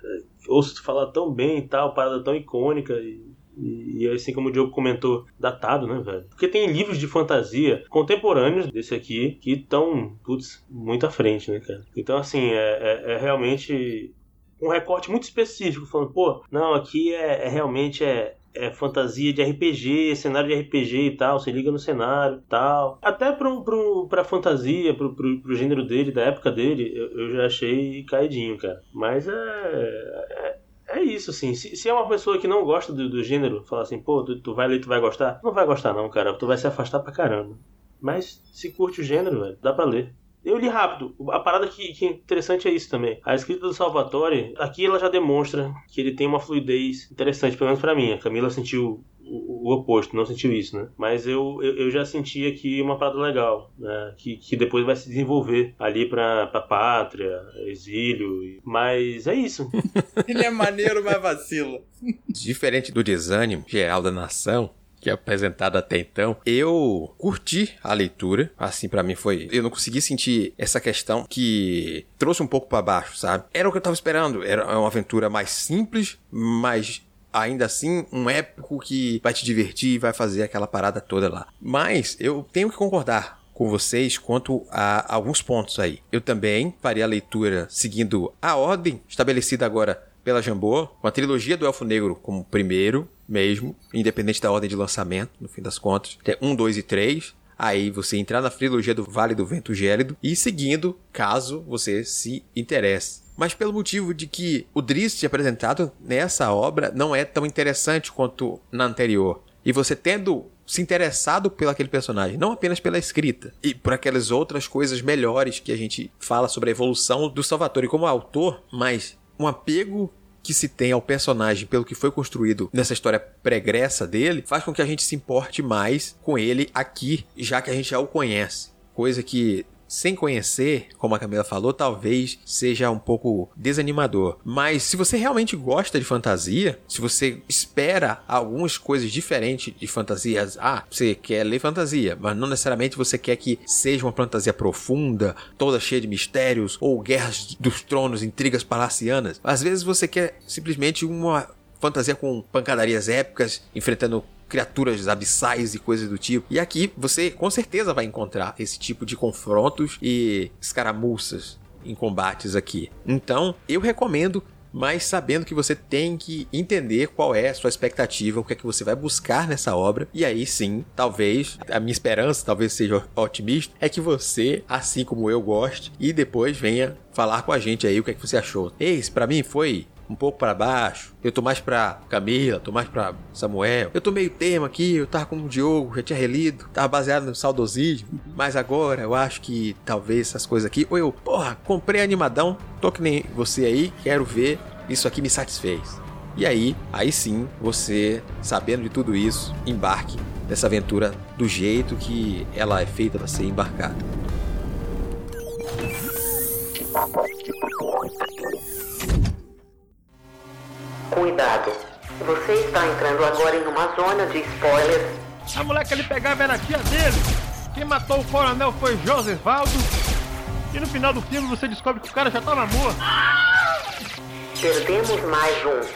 ouço falar tão bem e tal, parada tão icônica e e, assim como o Diogo comentou, datado, né, velho? Porque tem livros de fantasia contemporâneos desse aqui que estão, putz, muito à frente, né, cara? Então, assim, é, é, é, realmente um recorte muito específico, falando, pô, não, aqui é, é realmente é, é fantasia de RPG, cenário de RPG e tal, se liga no cenário e tal. Até pro, pro, pra fantasia, pro, pro, pro gênero dele, da época dele, eu, eu já achei caidinho, cara. Mas é, é, é isso, assim. Se, se, é uma pessoa que não gosta do, do gênero, falar assim, pô, tu, tu, vai ler, tu vai gostar. Não vai gostar, não, cara. Tu vai se afastar pra caramba. Mas se curte o gênero, velho, dá pra ler. Eu li rápido. A parada que, que é interessante é isso também. A escrita do Salvatore, aqui ela já demonstra que ele tem uma fluidez interessante, pelo menos pra mim. A Camila sentiu o, o, oposto, não sentiu isso, né? Mas eu, eu, eu, já senti aqui uma parada legal, né? Que, que depois vai se desenvolver ali pra, pra pátria, exílio. Mas é isso. [LAUGHS] Ele é maneiro, mas vacila. Diferente do desânimo geral da nação, que é apresentado até então, eu curti a leitura. Assim, para mim foi. Eu não consegui sentir essa questão que trouxe um pouco para baixo, sabe? Era o que eu tava esperando. Era uma aventura mais simples, mas ainda assim um épico que vai te divertir e vai fazer aquela parada toda lá. Mas eu tenho que concordar com vocês quanto a alguns pontos aí. Eu também faria a leitura seguindo a ordem estabelecida agora pela Jambô, com a trilogia do Elfo Negro como primeiro mesmo, independente da ordem de lançamento, no fim das contas. Tem um, dois e três. Aí você entrar na trilogia do Vale do Vento Gélido e seguindo, caso você se interesse mas pelo motivo de que o Drist apresentado nessa obra não é tão interessante quanto na anterior. E você tendo se interessado pelo aquele personagem, não apenas pela escrita, e por aquelas outras coisas melhores que a gente fala sobre a evolução do Salvatore como autor, mas um apego que se tem ao personagem pelo que foi construído nessa história pregressa dele, faz com que a gente se importe mais com ele aqui, já que a gente já o conhece. Coisa que sem conhecer, como a Camila falou, talvez seja um pouco desanimador. Mas se você realmente gosta de fantasia, se você espera algumas coisas diferentes de fantasias, ah, você quer ler fantasia, mas não necessariamente você quer que seja uma fantasia profunda, toda cheia de mistérios ou guerras dos tronos, intrigas palacianas. Às vezes você quer simplesmente uma fantasia com pancadarias épicas, enfrentando criaturas abissais e coisas do tipo. E aqui você com certeza vai encontrar esse tipo de confrontos e escaramuças em combates aqui. Então, eu recomendo mas sabendo que você tem que entender qual é a sua expectativa, o que é que você vai buscar nessa obra. E aí sim, talvez, a minha esperança, talvez seja otimista, é que você, assim como eu, goste e depois venha falar com a gente aí o que é que você achou. Eis, para mim foi um pouco para baixo. Eu tô mais pra Camila, tô mais pra Samuel. Eu tô meio termo aqui, eu tava com o Diogo, já tinha relido, tava baseado no saudosismo. Mas agora eu acho que talvez essas coisas aqui. Ou eu, porra, comprei animadão, tô que nem você aí, quero ver, isso aqui me satisfez. E aí, aí sim, você, sabendo de tudo isso, embarque nessa aventura do jeito que ela é feita para ser embarcada. Cuidado. Você está entrando agora em uma zona de spoilers. A mulher que ele pegava era a tia dele. Quem matou o coronel foi Josevaldo. E no final do filme você descobre que o cara já estava morto. Perdemos mais um.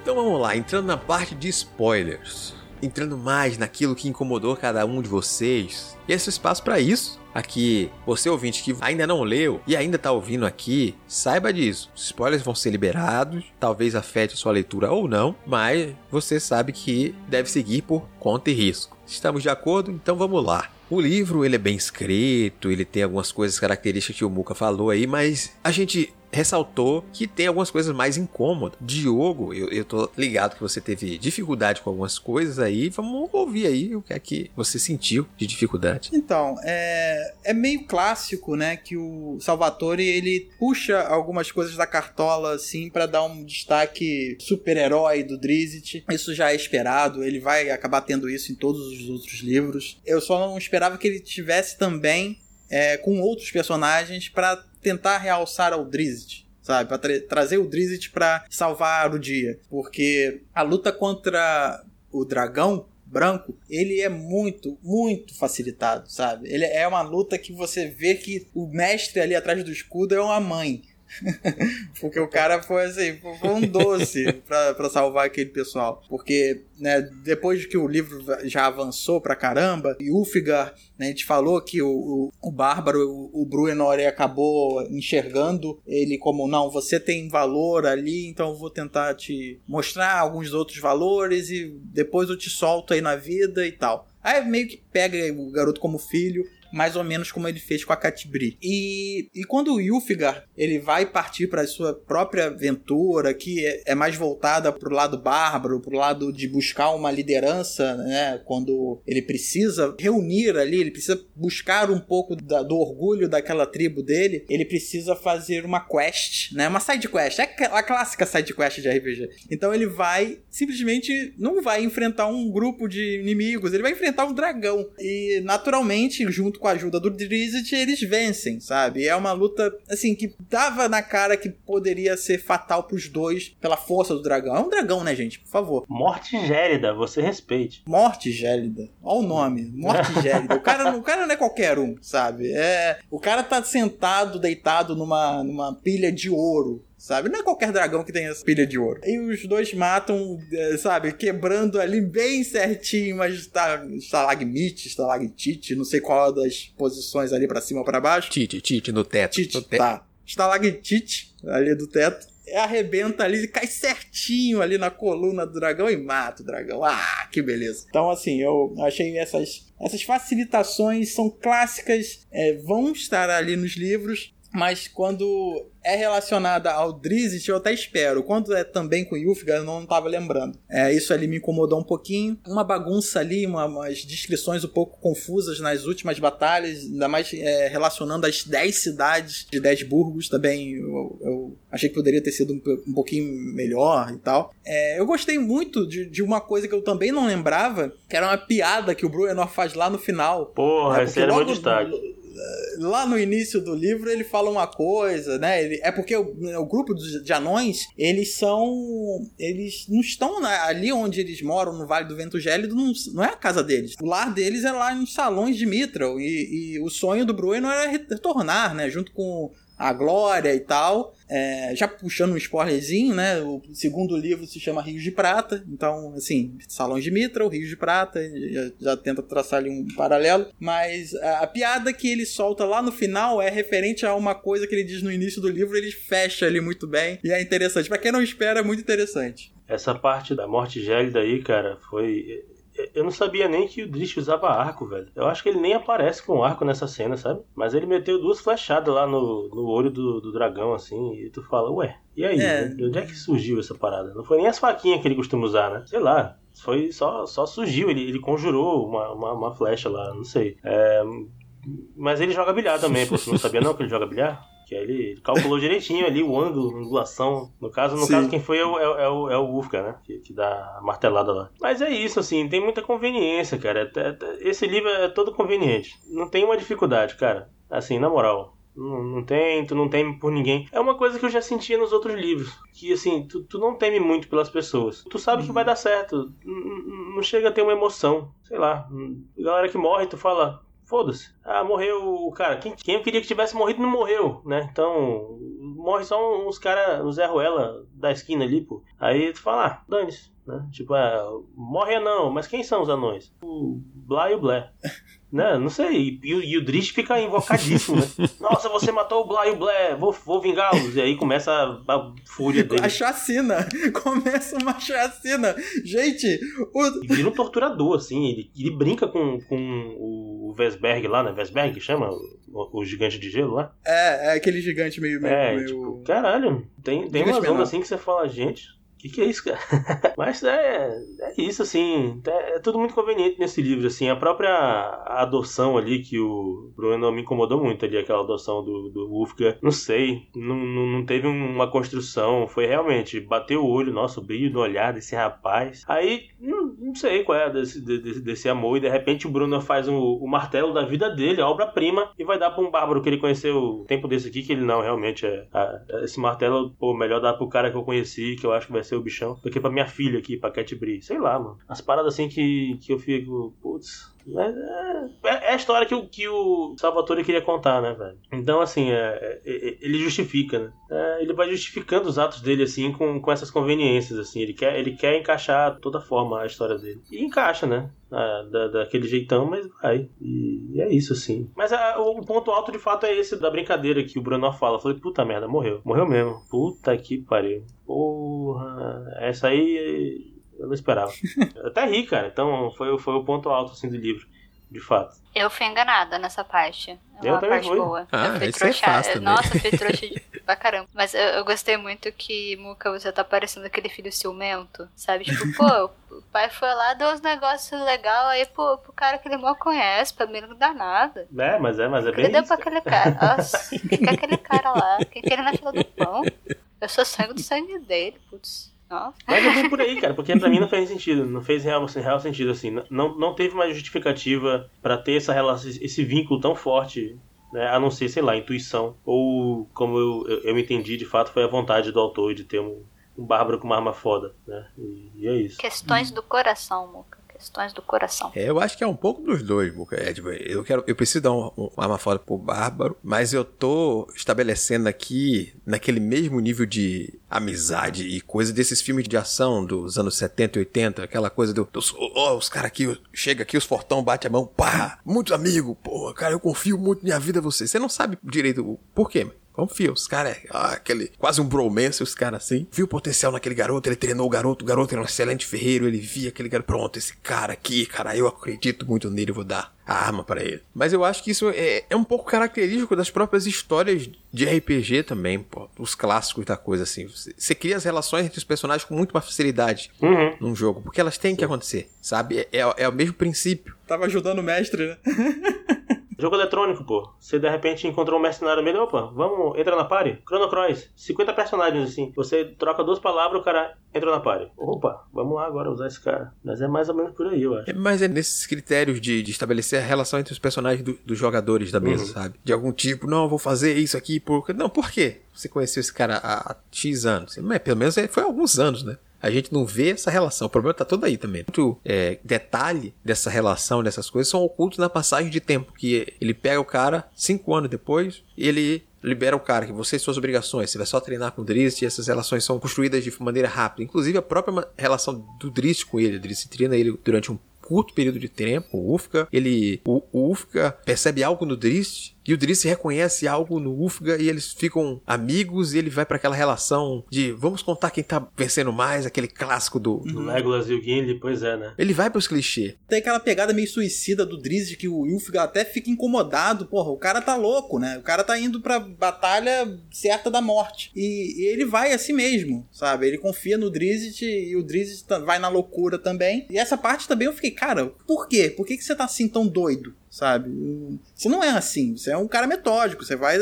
Então vamos lá, entrando na parte de spoilers. Entrando mais naquilo que incomodou cada um de vocês. E esse é espaço para isso aqui, você ouvinte que ainda não leu e ainda está ouvindo aqui, saiba disso. Spoilers vão ser liberados, talvez afete sua leitura ou não, mas você sabe que deve seguir por conta e risco. Estamos de acordo? Então vamos lá. O livro ele é bem escrito, ele tem algumas coisas características que o Muka falou aí, mas a gente ressaltou que tem algumas coisas mais incômodas. Diogo, eu, eu tô ligado que você teve dificuldade com algumas coisas aí. Vamos ouvir aí o que é que você sentiu de dificuldade. Então, é, é meio clássico, né, que o Salvatore ele puxa algumas coisas da cartola assim para dar um destaque super-herói do Drizzt. Isso já é esperado, ele vai acabar tendo isso em todos os outros livros. Eu só não esperava que ele tivesse também é, com outros personagens para tentar realçar ao Drizzt sabe? Pra tra trazer o Drizzt para salvar o dia. Porque a luta contra o dragão branco, ele é muito, muito facilitado, sabe? Ele é uma luta que você vê que o mestre ali atrás do escudo é uma mãe. [LAUGHS] Porque o cara foi assim, foi um doce [LAUGHS] para salvar aquele pessoal. Porque, né, depois que o livro já avançou pra caramba, e Ulfgar, né, a gente falou que o, o, o Bárbaro, o, o Bruenor acabou enxergando ele como, não, você tem valor ali, então eu vou tentar te mostrar alguns outros valores e depois eu te solto aí na vida e tal. Aí meio que pega o garoto como filho mais ou menos como ele fez com a Catibri. E, e quando o Yulfigar ele vai partir para sua própria aventura, que é, é mais voltada para o lado bárbaro, para o lado de buscar uma liderança, né? Quando ele precisa reunir ali, ele precisa buscar um pouco da, do orgulho daquela tribo dele, ele precisa fazer uma quest, né? Uma side quest, é a clássica side quest de RPG. Então ele vai simplesmente não vai enfrentar um grupo de inimigos, ele vai enfrentar um dragão. E naturalmente, junto com a ajuda do Drizzt, eles vencem, sabe? É uma luta, assim, que dava na cara que poderia ser fatal pros dois pela força do dragão. É um dragão, né, gente? Por favor. Morte gélida, você respeite. Morte gélida. Olha o nome. Morte [LAUGHS] gélida. O cara, o cara não é qualquer um, sabe? É, o cara tá sentado, deitado numa, numa pilha de ouro sabe? Não é qualquer dragão que tem essa pilha de ouro. E os dois matam, é, sabe? Quebrando ali bem certinho mas está estalagmite, estalactite, não sei qual das posições ali para cima ou pra baixo. Tite, tite no teto. Tite, no teto. tá. Estalactite ali do teto. Arrebenta ali cai certinho ali na coluna do dragão e mata o dragão. Ah, que beleza. Então, assim, eu achei essas, essas facilitações são clássicas, é, vão estar ali nos livros, mas quando é relacionada ao Drizzt, eu até espero. Quando é também com Yufga, eu não estava lembrando. É, isso ali me incomodou um pouquinho. Uma bagunça ali, uma, umas descrições um pouco confusas nas últimas batalhas, ainda mais é, relacionando as 10 cidades de 10 burgos também. Eu, eu, achei que poderia ter sido um, um pouquinho melhor e tal. É, eu gostei muito de, de, uma coisa que eu também não lembrava, que era uma piada que o Bruenor faz lá no final. Porra, esse era o meu destaque lá no início do livro ele fala uma coisa, né? Ele, é porque o, o grupo de anões, eles são. Eles não estão na, ali onde eles moram, no Vale do Vento Gélido, não, não é a casa deles. O lar deles é lá nos salões de Mithril. E, e o sonho do Brueno era retornar, né? Junto com a glória e tal. É, já puxando um spoilerzinho, né? O segundo livro se chama Rios de Prata. Então, assim, Salões de Mitra, o Rios de Prata, já, já, tenta traçar ali um paralelo. Mas a, a, piada que ele solta lá no final é referente a uma coisa que ele diz no início do livro, ele fecha ali muito bem. E é interessante. Para quem não espera, é muito interessante. Essa parte da morte gélida aí, cara, foi eu não sabia nem que o Drish usava arco, velho. Eu acho que ele nem aparece com arco nessa cena, sabe? Mas ele meteu duas flechadas lá no, no olho do, do dragão, assim, e tu fala, ué, e aí? É. De onde é que surgiu essa parada? Não foi nem as faquinhas que ele costuma usar, né? Sei lá. Foi só, só surgiu, ele, ele conjurou uma, uma, uma flecha lá, não sei. É, mas ele joga bilhar também, pô. Você não sabia não que ele joga bilhar? Que aí ele calculou direitinho ali o ângulo, a angulação. No caso, no caso quem foi é o, é, o, é o Ufka, né? Que, que, dá a martelada lá. Mas é isso, assim, tem muita conveniência, cara. Esse livro é todo conveniente. Não tem uma dificuldade, cara. Assim, na moral. Não, não tem, tu não teme por ninguém. É uma coisa que eu já sentia nos outros livros. Que assim, tu, tu não teme muito pelas pessoas. Tu sabe que vai dar certo. Não, não chega a ter uma emoção. Sei lá. Galera que morre, tu fala, foda-se. Ah, morreu o cara. Quem, quem eu queria que tivesse morrido não morreu, né? Então, morre só uns caras, o Zé Ruela da esquina ali, pô. Aí tu fala, ah, dane-se. Né? Tipo, é, morre não, mas quem são os anões? O Blá e o Blé. [LAUGHS] Né? Não sei. E, e o Drish fica invocadíssimo, né? [LAUGHS] Nossa, você matou o Blá e o Blé, vou, vou vingá-los. E aí começa a, a fúria dele. A chacina. [LAUGHS] Começa uma chacina. Gente, o... E vira um torturador, assim. Ele, ele brinca com, com o Vesberg lá, né? Vesberg que chama? O, o, gigante de gelo lá? É, é aquele gigante meio. meio é, meio... tipo, caralho. Tem, tem umas ondas assim que você fala, gente que, que é isso, cara? [LAUGHS] Mas é, é isso, assim. É, é, tudo muito conveniente nesse livro, assim. A própria adoção ali que o Bruno me incomodou muito ali, aquela adoção do, do Wolfgang. Não sei, não, não, não, teve uma construção. Foi realmente bater o olho, nossa, o brilho do olhar desse rapaz. Aí, não, não sei qual é desse, desse, desse amor. E de repente o Bruno faz o, o martelo da vida dele, a obra-prima, e vai dar pra um bárbaro que ele conheceu tempo desse aqui, que ele não, realmente é. Esse martelo, pô, melhor dar pro cara que eu conheci, que eu acho que vai ser o bichão, do que pra minha filha aqui, pra Cat. Sei lá, mano. As paradas assim que, que eu fico, putz, é, é, é, a história que o, que o Salvatore queria contar, né, velho? Então, assim, é, é, é ele justifica, né? É, ele vai justificando os atos dele, assim, com, com essas conveniências, assim. Ele quer, ele quer encaixar toda forma a história dele. E encaixa, né? Ah, da, daquele jeitão, mas vai. E, e é isso, assim. Mas a, o ponto alto, de fato, é esse da brincadeira que o Bruno fala. Falei, puta merda, morreu. Morreu mesmo. Puta que pariu. Porra. Essa aí eu não esperava. Eu [LAUGHS] até ri, cara. Então foi, foi o ponto alto assim, do livro, de fato. Eu fui enganada nessa parte. É uma eu parte fui. boa. Ah, eu fui trouxa. É fácil Nossa, eu fui trouxa [LAUGHS] de... pra caramba. Mas eu, eu, gostei muito que, Muka, você tá parecendo aquele filho ciumento. Sabe? Tipo, [LAUGHS] pô, o pai foi lá, deu uns negócios legais aí pro, pro cara que ele mal conhece. Pra mim não dá nada. É, mas é, mas é bem. Ele deu pra aquele cara. Nossa, quem que é aquele cara lá? Quem que ele na fila do pão? Eu sou sangue do sangue dele, putz. Mas eu vim por aí, cara, porque pra mim não fez sentido, não fez real, real sentido, assim. Não, não teve uma justificativa para ter essa relação, esse vínculo tão forte, né, a não ser, sei lá, intuição. Ou, como eu, eu, eu entendi, de fato, foi a vontade do autor de ter um, um bárbaro com uma arma foda, né? E, e é isso. Questões do coração, Muca questões do coração. É, eu acho que é um pouco dos dois, Buca. É, tipo, eu quero, eu preciso dar uma, uma arma foda pro Bárbaro, mas eu tô estabelecendo aqui naquele mesmo nível de amizade e coisa desses filmes de ação dos anos 70 e 80, aquela coisa do, dos, oh, os caras aqui, chega aqui, os fortão bate a mão, pá, muito amigo, pô, cara, eu confio muito minha vida você. Você não sabe direito o porquê, confia. Os caras, ah, aquele, quase um bromance, os caras assim. Viu o potencial naquele garoto, ele treinou o garoto, o garoto era um excelente ferreiro, ele via aquele garoto, pronto, esse cara aqui, cara, eu acredito muito nele, eu vou dar a arma para ele. Mas eu acho que isso é, é um pouco característico das próprias histórias de RPG também, pô. Os clássicos da coisa, assim. Você, você cria as relações entre os personagens com muito mais facilidade Uhum. num jogo, porque elas têm que acontecer, sabe? É, é, é o mesmo princípio. Tava ajudando o mestre, né? [LAUGHS] Jogo eletrônico, pô. Você de repente encontrou um mercenário melhor, opa, vamos, entra na party. Chrono Cross, 50 personagens assim. Você troca duas palavras, o cara entra na party. Opa, vamos lá agora usar esse cara. Mas é mais ou menos por aí, eu acho. É, mas é nesses critérios de, de estabelecer a relação entre os personagens do- dos jogadores da mesa, Uhum. sabe? De algum tipo, não, eu vou fazer isso aqui por. Não, por quê? Você conheceu esse cara há, há X anos. Mas pelo menos é- foi há alguns anos, né? A gente não vê essa relação. O problema tá todo aí também. Muito é, detalhe dessa relação, dessas coisas, são ocultos na passagem de tempo. Que ele pega o cara cinco anos depois ele libera o cara, que você e suas obrigações, você vai só treinar com o Drist e essas relações são construídas de maneira rápida. Inclusive a própria relação do Drist com ele. O Drist treina ele durante um curto período de tempo, o Ufka, ele, o, o Ufka percebe algo no Drist e o Drist reconhece algo no Ufka e eles ficam amigos e ele vai pra aquela relação de vamos contar quem tá vencendo mais, aquele clássico do... O Legolas e o Gimli, pois é, né? Ele vai pros clichês. Tem aquela pegada meio suicida do Drizzt que o Ilfgar até fica incomodado. Porra, o cara tá louco, né? O cara tá indo pra batalha certa da morte. E, e ele vai assim mesmo, sabe? Ele confia no Drizzt e o Drizzt tá- vai na loucura também. E essa parte também eu fiquei, cara, por quê? Por que, que você tá assim tão doido, sabe? Você não é assim. Você é um cara metódico. Você vai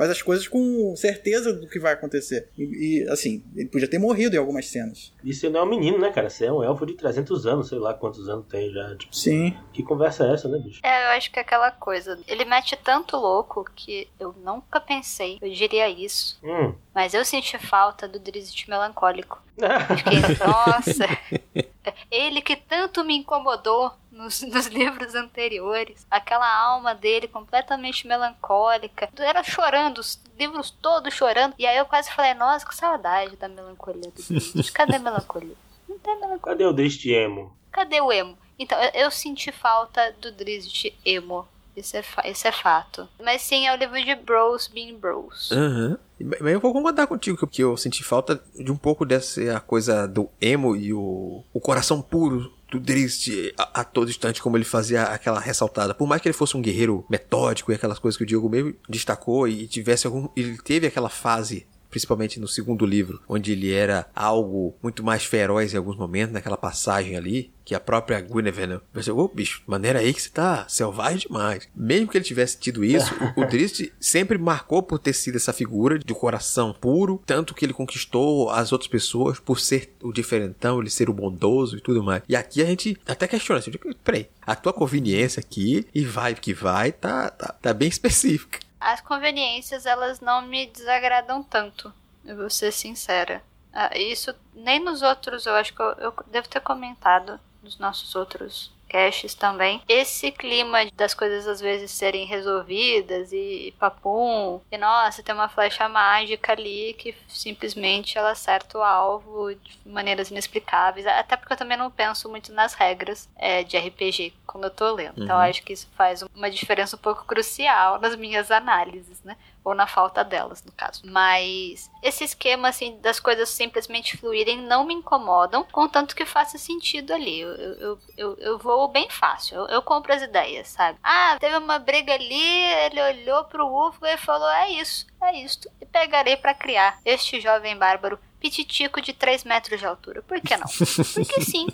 faz as coisas com certeza do que vai acontecer. E, e, assim, ele podia ter morrido em algumas cenas. E você não é um menino, né, cara? Você é um elfo de 300 anos, sei lá quantos anos tem já. Tipo, Sim. que conversa é essa, né, bicho? É, eu acho que é aquela coisa. Ele mete tanto louco que eu nunca pensei, eu diria isso. Hum. Mas eu senti falta do Drizzt melancólico. [LAUGHS] Fiquei, nossa, ele que tanto me incomodou nos, [LAUGHS] nos livros anteriores. Aquela alma dele completamente melancólica. Era chorando, os livros todos chorando. E aí eu quase falei, nossa, que saudade da melancolia do Drizzt. [LAUGHS] Cadê a melancolia? Não tem melancolia. Cadê o Deste Emo? Cadê o emo? Então, eu, eu senti falta do Drizzt emo. Isso é, isso é fato. Mas sim, é o livro de Bros being Bros. Aham. Mas eu vou concordar contigo que eu senti falta de um pouco dessa coisa do emo e o, o coração puro Drist a, a todo instante, como ele fazia aquela ressaltada. Por mais que ele fosse um guerreiro metódico e aquelas coisas que o Diogo mesmo destacou e tivesse algum. Ele teve aquela fase. Principalmente no segundo livro, onde ele era algo muito mais feroz em alguns momentos, naquela passagem ali, que a própria Guinevere pensou, ô bicho, maneira aí que você tá selvagem demais. Mesmo que ele tivesse tido isso, o, o Drist sempre marcou por ter sido essa figura de coração puro, tanto que ele conquistou as outras pessoas por ser o diferentão, ele ser o bondoso e tudo mais. E aqui a gente até questiona, assim, peraí, a tua conveniência aqui e vai que vai, tá, tá, tá bem específica. As conveniências, elas não me desagradam tanto. Eu vou ser sincera. Ah, isso nem nos outros, eu acho que eu, eu devo ter comentado nos nossos outros caches também. Esse clima das coisas às vezes serem resolvidas e papum, e nossa, tem uma flecha mágica ali que simplesmente ela acerta o alvo de maneiras inexplicáveis. Até porque eu também não penso muito nas regras é, de RPG quando eu tô lendo. Então Uhum. eu acho que isso faz uma diferença um pouco crucial nas minhas análises, né? Ou na falta delas, no caso. Mas esse esquema, assim, das coisas simplesmente fluírem não me incomodam, contanto que faça sentido ali. Eu, eu, eu, eu vou bem fácil. Eu, eu compro as ideias, sabe? Ah, teve uma briga ali, ele olhou pro Ufga e falou: é isso, é isto. E pegarei pra criar este jovem bárbaro pititico de 3 metros de altura. Por que não? [LAUGHS] Porque sim.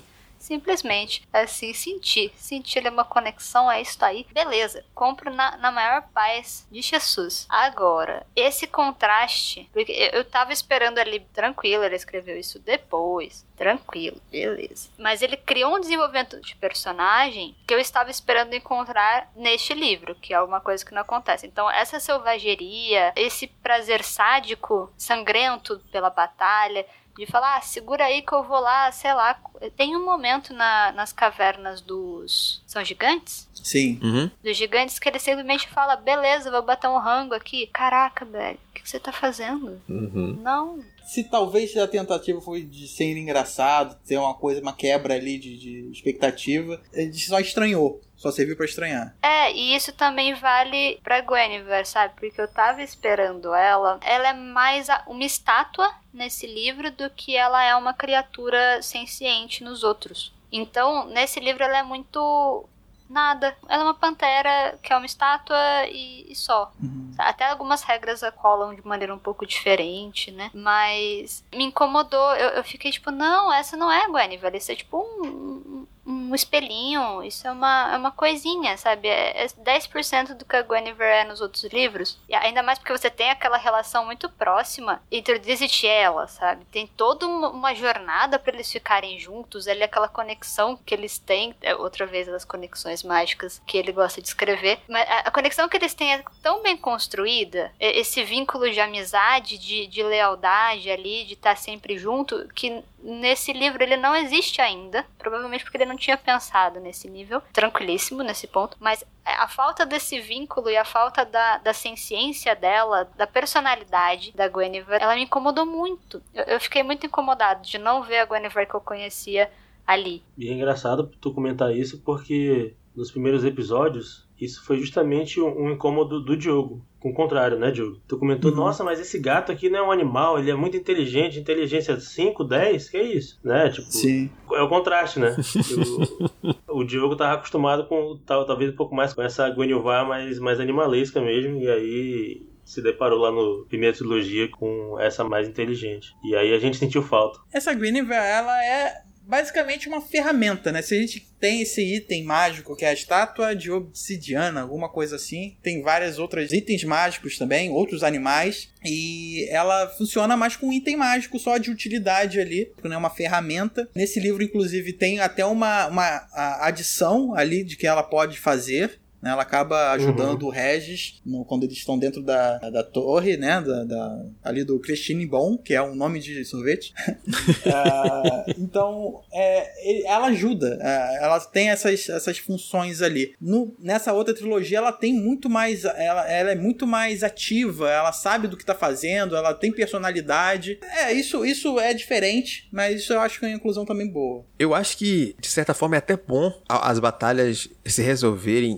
Simplesmente, assim, sentir. Sentir uma conexão, é isso aí. Beleza, compro na, na maior paz de Jesus. Agora, esse contraste, porque eu, tava esperando ali, tranquilo, ele escreveu isso depois. Tranquilo, beleza. Mas ele criou um desenvolvimento de personagem que eu estava esperando encontrar neste livro, que é alguma coisa que não acontece. Então, essa selvageria, esse prazer sádico, sangrento pela batalha, de falar, ah, segura aí que eu vou lá, sei lá. Tem um momento na- nas cavernas dos. São gigantes? Sim. Uhum. Dos gigantes que ele simplesmente fala, beleza, vou bater um rango aqui. Caraca, velho, o que, que você tá fazendo? Uhum. Não. Se talvez a tentativa foi de ser engraçado, ter uma coisa, uma quebra ali de, de expectativa, ele só estranhou. só serviu para estranhar. É, e isso também vale pra Guinevere, sabe? Porque eu tava esperando ela. Ela é mais uma estátua nesse livro do que ela é uma criatura senciente nos outros. Então, nesse livro ela é muito nada. Ela é uma pantera que é uma estátua e, e só. Uhum. Até algumas regras a colam de maneira um pouco diferente, né? Mas me incomodou. Eu, eu fiquei tipo, não, essa não é a Guinevere. Isso é tipo um, um espelhinho, isso é uma, é uma coisinha, sabe? É, é 10% do que a Guinevere é nos outros livros. E ainda mais porque você tem aquela relação muito próxima entre o Drizzt e ela, sabe? Tem toda uma, jornada para eles ficarem juntos, ali aquela conexão que eles têm, é outra vez as conexões mágicas que ele gosta de escrever, mas a, conexão que eles têm é tão bem construída, esse vínculo de amizade, de, de lealdade ali, de estar sempre junto, que nesse livro ele não existe ainda, provavelmente porque ele não tinha pensado nesse nível, tranquilíssimo nesse ponto, mas a falta desse vínculo e a falta da, da ciência dela, da personalidade da Guinevere, ela me incomodou muito. Eu, eu fiquei muito incomodado de não ver a Guinevere que eu conhecia ali. E é engraçado tu comentar isso porque nos primeiros episódios isso foi justamente um, um incômodo do Diogo. Com o contrário, né, Diogo? Tu comentou, uhum. nossa, mas esse gato aqui não é um animal, ele é muito inteligente, inteligência 5, 10, que é isso? Né? Tipo, Sim. É o contraste, né? [LAUGHS] o, o Diogo tava acostumado com, talvez um pouco mais com essa Guinevere mais, mais animalesca mesmo, e aí se deparou lá no primeira trilogia com essa mais inteligente. E aí a gente sentiu falta. Essa Guinevere, ela é basicamente uma ferramenta, né? Se a gente tem esse item mágico que é a estátua de obsidiana, alguma coisa assim, tem várias outras itens mágicos também, outros animais, e ela funciona mais com um item mágico só de utilidade ali, não é uma ferramenta. Nesse livro, inclusive, tem até uma, uma adição ali de que ela pode fazer. Né? Ela acaba ajudando uhum. o Regis no, quando eles estão dentro da, da torre, né? Da, da, ali do Christine Bon, que é um nome de sorvete. uh, [LAUGHS] então, é, ela ajuda. Uh, ela tem essas, essas funções ali. No, nessa outra trilogia, ela tem muito mais. Ela, ela é muito mais ativa, ela sabe do que está fazendo, ela tem personalidade. É, isso, isso é diferente, mas isso eu acho que é uma inclusão também boa. Eu acho que, de certa forma, é até bom as batalhas se resolverem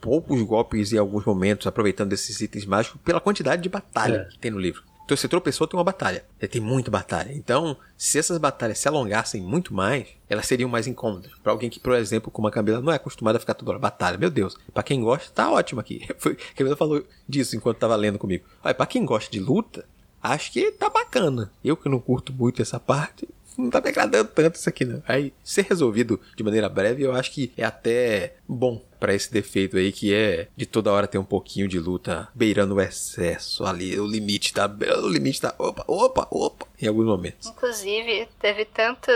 poucos golpes em alguns momentos, aproveitando esses itens mágicos, pela quantidade de batalha é. que tem no livro. Então, você tropeçou, tem uma batalha. Tem muita batalha. Então, se essas batalhas se alongassem muito mais, elas seriam mais incômodas. Para alguém que, por exemplo, como a Camila, não é acostumada a ficar toda hora batalha. Meu Deus, para quem gosta, tá ótimo aqui. [LAUGHS] Foi, a Camila falou disso enquanto tava lendo comigo. Olha, pra quem gosta de luta, acho que tá bacana. Eu que não curto muito essa parte, não tá me agradando tanto isso aqui, não. Aí, ser resolvido de maneira breve, eu acho que é até bom para esse defeito aí que é de toda hora ter um pouquinho de luta beirando o excesso ali, o limite tá, o limite tá, opa, opa, opa, em alguns momentos. Inclusive, teve tanto,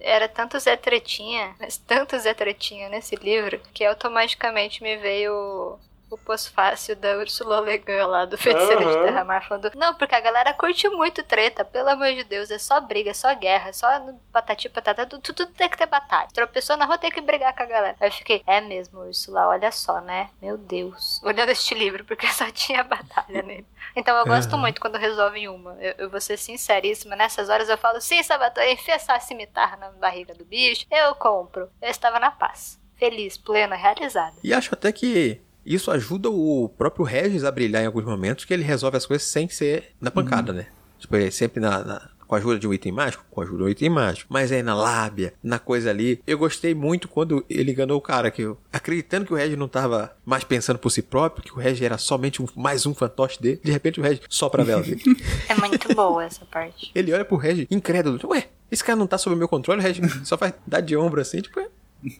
era tanto Zé Tretinha, mas tanto Zé Tretinha nesse livro, que automaticamente me veio o pós-fácil da Ursula Le Guin lá do Feiticeiro uhum. de Terra-Mar falando não, porque a galera curte muito treta, pelo amor de Deus, é só briga, é só guerra, é só patati patata, tudo, tudo tem que ter batalha. Tropeçou na rua tem que brigar com a galera. Aí eu fiquei, é mesmo, Ursula, olha só, né? Meu Deus. Olhando este livro, porque só [LAUGHS] tinha batalha nele. Então eu gosto uhum. muito quando resolvem uma. Eu, eu vou ser sinceríssima, nessas horas eu falo, sim, Sabaton, enfia essa cimitarra na barriga do bicho, eu compro. Eu estava na paz. Feliz, plena, realizada. E acho até que isso ajuda o próprio Regis a brilhar em alguns momentos, que ele resolve as coisas sem ser na pancada, uhum. né? Tipo, ele é sempre na, na, com a ajuda de um item mágico, com a ajuda de um item mágico, mas aí na lábia, na coisa ali. Eu gostei muito quando ele enganou o cara, que eu, acreditando que o Regis não tava mais pensando por si próprio, que o Regis era somente um, mais um fantoche dele, de repente o Regis sopra a vela dele. [LAUGHS] É muito boa essa parte. Ele olha pro Regis incrédulo, ué, esse cara não tá sob meu controle, o Regis só faz dar de ombro assim, tipo, é,